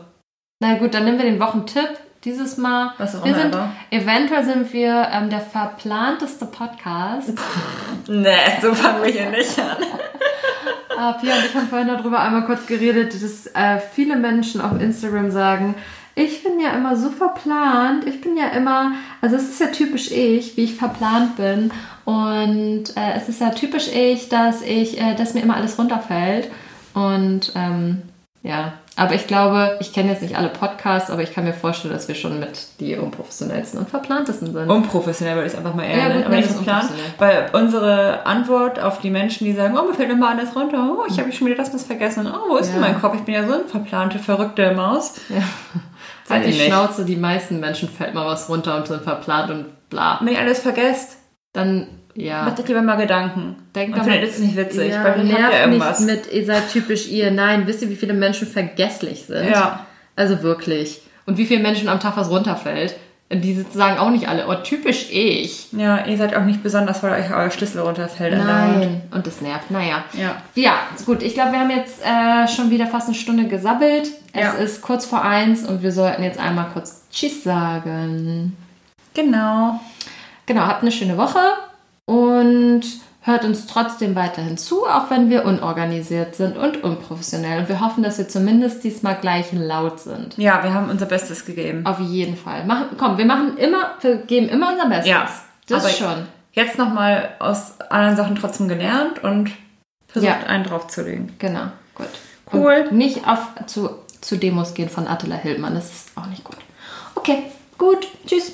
Na gut, dann nehmen wir den Wochentipp. Dieses Mal. Was auch wir immer sind. Eventuell sind wir ähm, der verplanteste Podcast. Nee, so fangen wir hier nicht an. äh, Pia und ich haben vorhin darüber einmal kurz geredet, dass äh, viele Menschen auf Instagram sagen, ich bin ja immer so verplant. Ich bin ja immer, also es ist ja typisch ich, wie ich verplant bin. Und äh, es ist ja typisch ich, dass ich, äh, dass mir immer alles runterfällt. Und ähm, ja, aber ich glaube, ich kenne jetzt nicht alle Podcasts, aber ich kann mir vorstellen, dass wir schon mit die unprofessionellsten und verplantesten sind. Unprofessionell würde ich es einfach mal eher Ja, gut, nennen, aber nicht verplant. Weil unsere Antwort auf die Menschen, die sagen, oh, mir fällt immer alles runter, oh, ich habe schon wieder das was vergessen, oh, wo ist denn Ja. mein Kopf? Ich bin ja so eine verplante, verrückte Maus. Ja. Halt die nicht. Schnauze, die meisten Menschen fällt mal was runter und sind verplant und bla. Wenn ihr alles vergesst, Dann, ja. macht euch lieber mal Gedanken. Denkt und findet mal- es nicht witzig, ja, weil nervt irgendwas. nicht mit, ihr seid typisch ihr. Nein, wisst ihr, wie viele Menschen vergesslich sind? Ja. Also wirklich. Und wie viele Menschen am Tag was runterfällt? Die sagen auch nicht alle, oh, typisch ich. Ja, ihr seid auch nicht besonders, weil euch euer Schlüssel runterfällt. Nein. Und das nervt. Naja. Ja. Ja, ist gut. Ich glaube, wir haben jetzt äh, schon wieder fast eine Stunde gesabbelt. Es Ja. ist kurz vor eins und wir sollten jetzt einmal kurz Tschüss sagen. Genau. Genau, habt eine schöne Woche und hört uns trotzdem weiterhin zu, auch wenn wir unorganisiert sind und unprofessionell. Und wir hoffen, dass wir zumindest diesmal gleich laut sind. Ja, wir haben unser Bestes gegeben. Auf jeden Fall. Machen, komm, wir machen immer, wir geben immer unser Bestes. Ja, das schon. Jetzt nochmal aus anderen Sachen trotzdem gelernt und versucht Ja. einen draufzulegen. Genau, gut. Cool. Und nicht auf, zu, zu Demos gehen von Attila Hildmann, das ist auch nicht gut. Okay, gut, tschüss.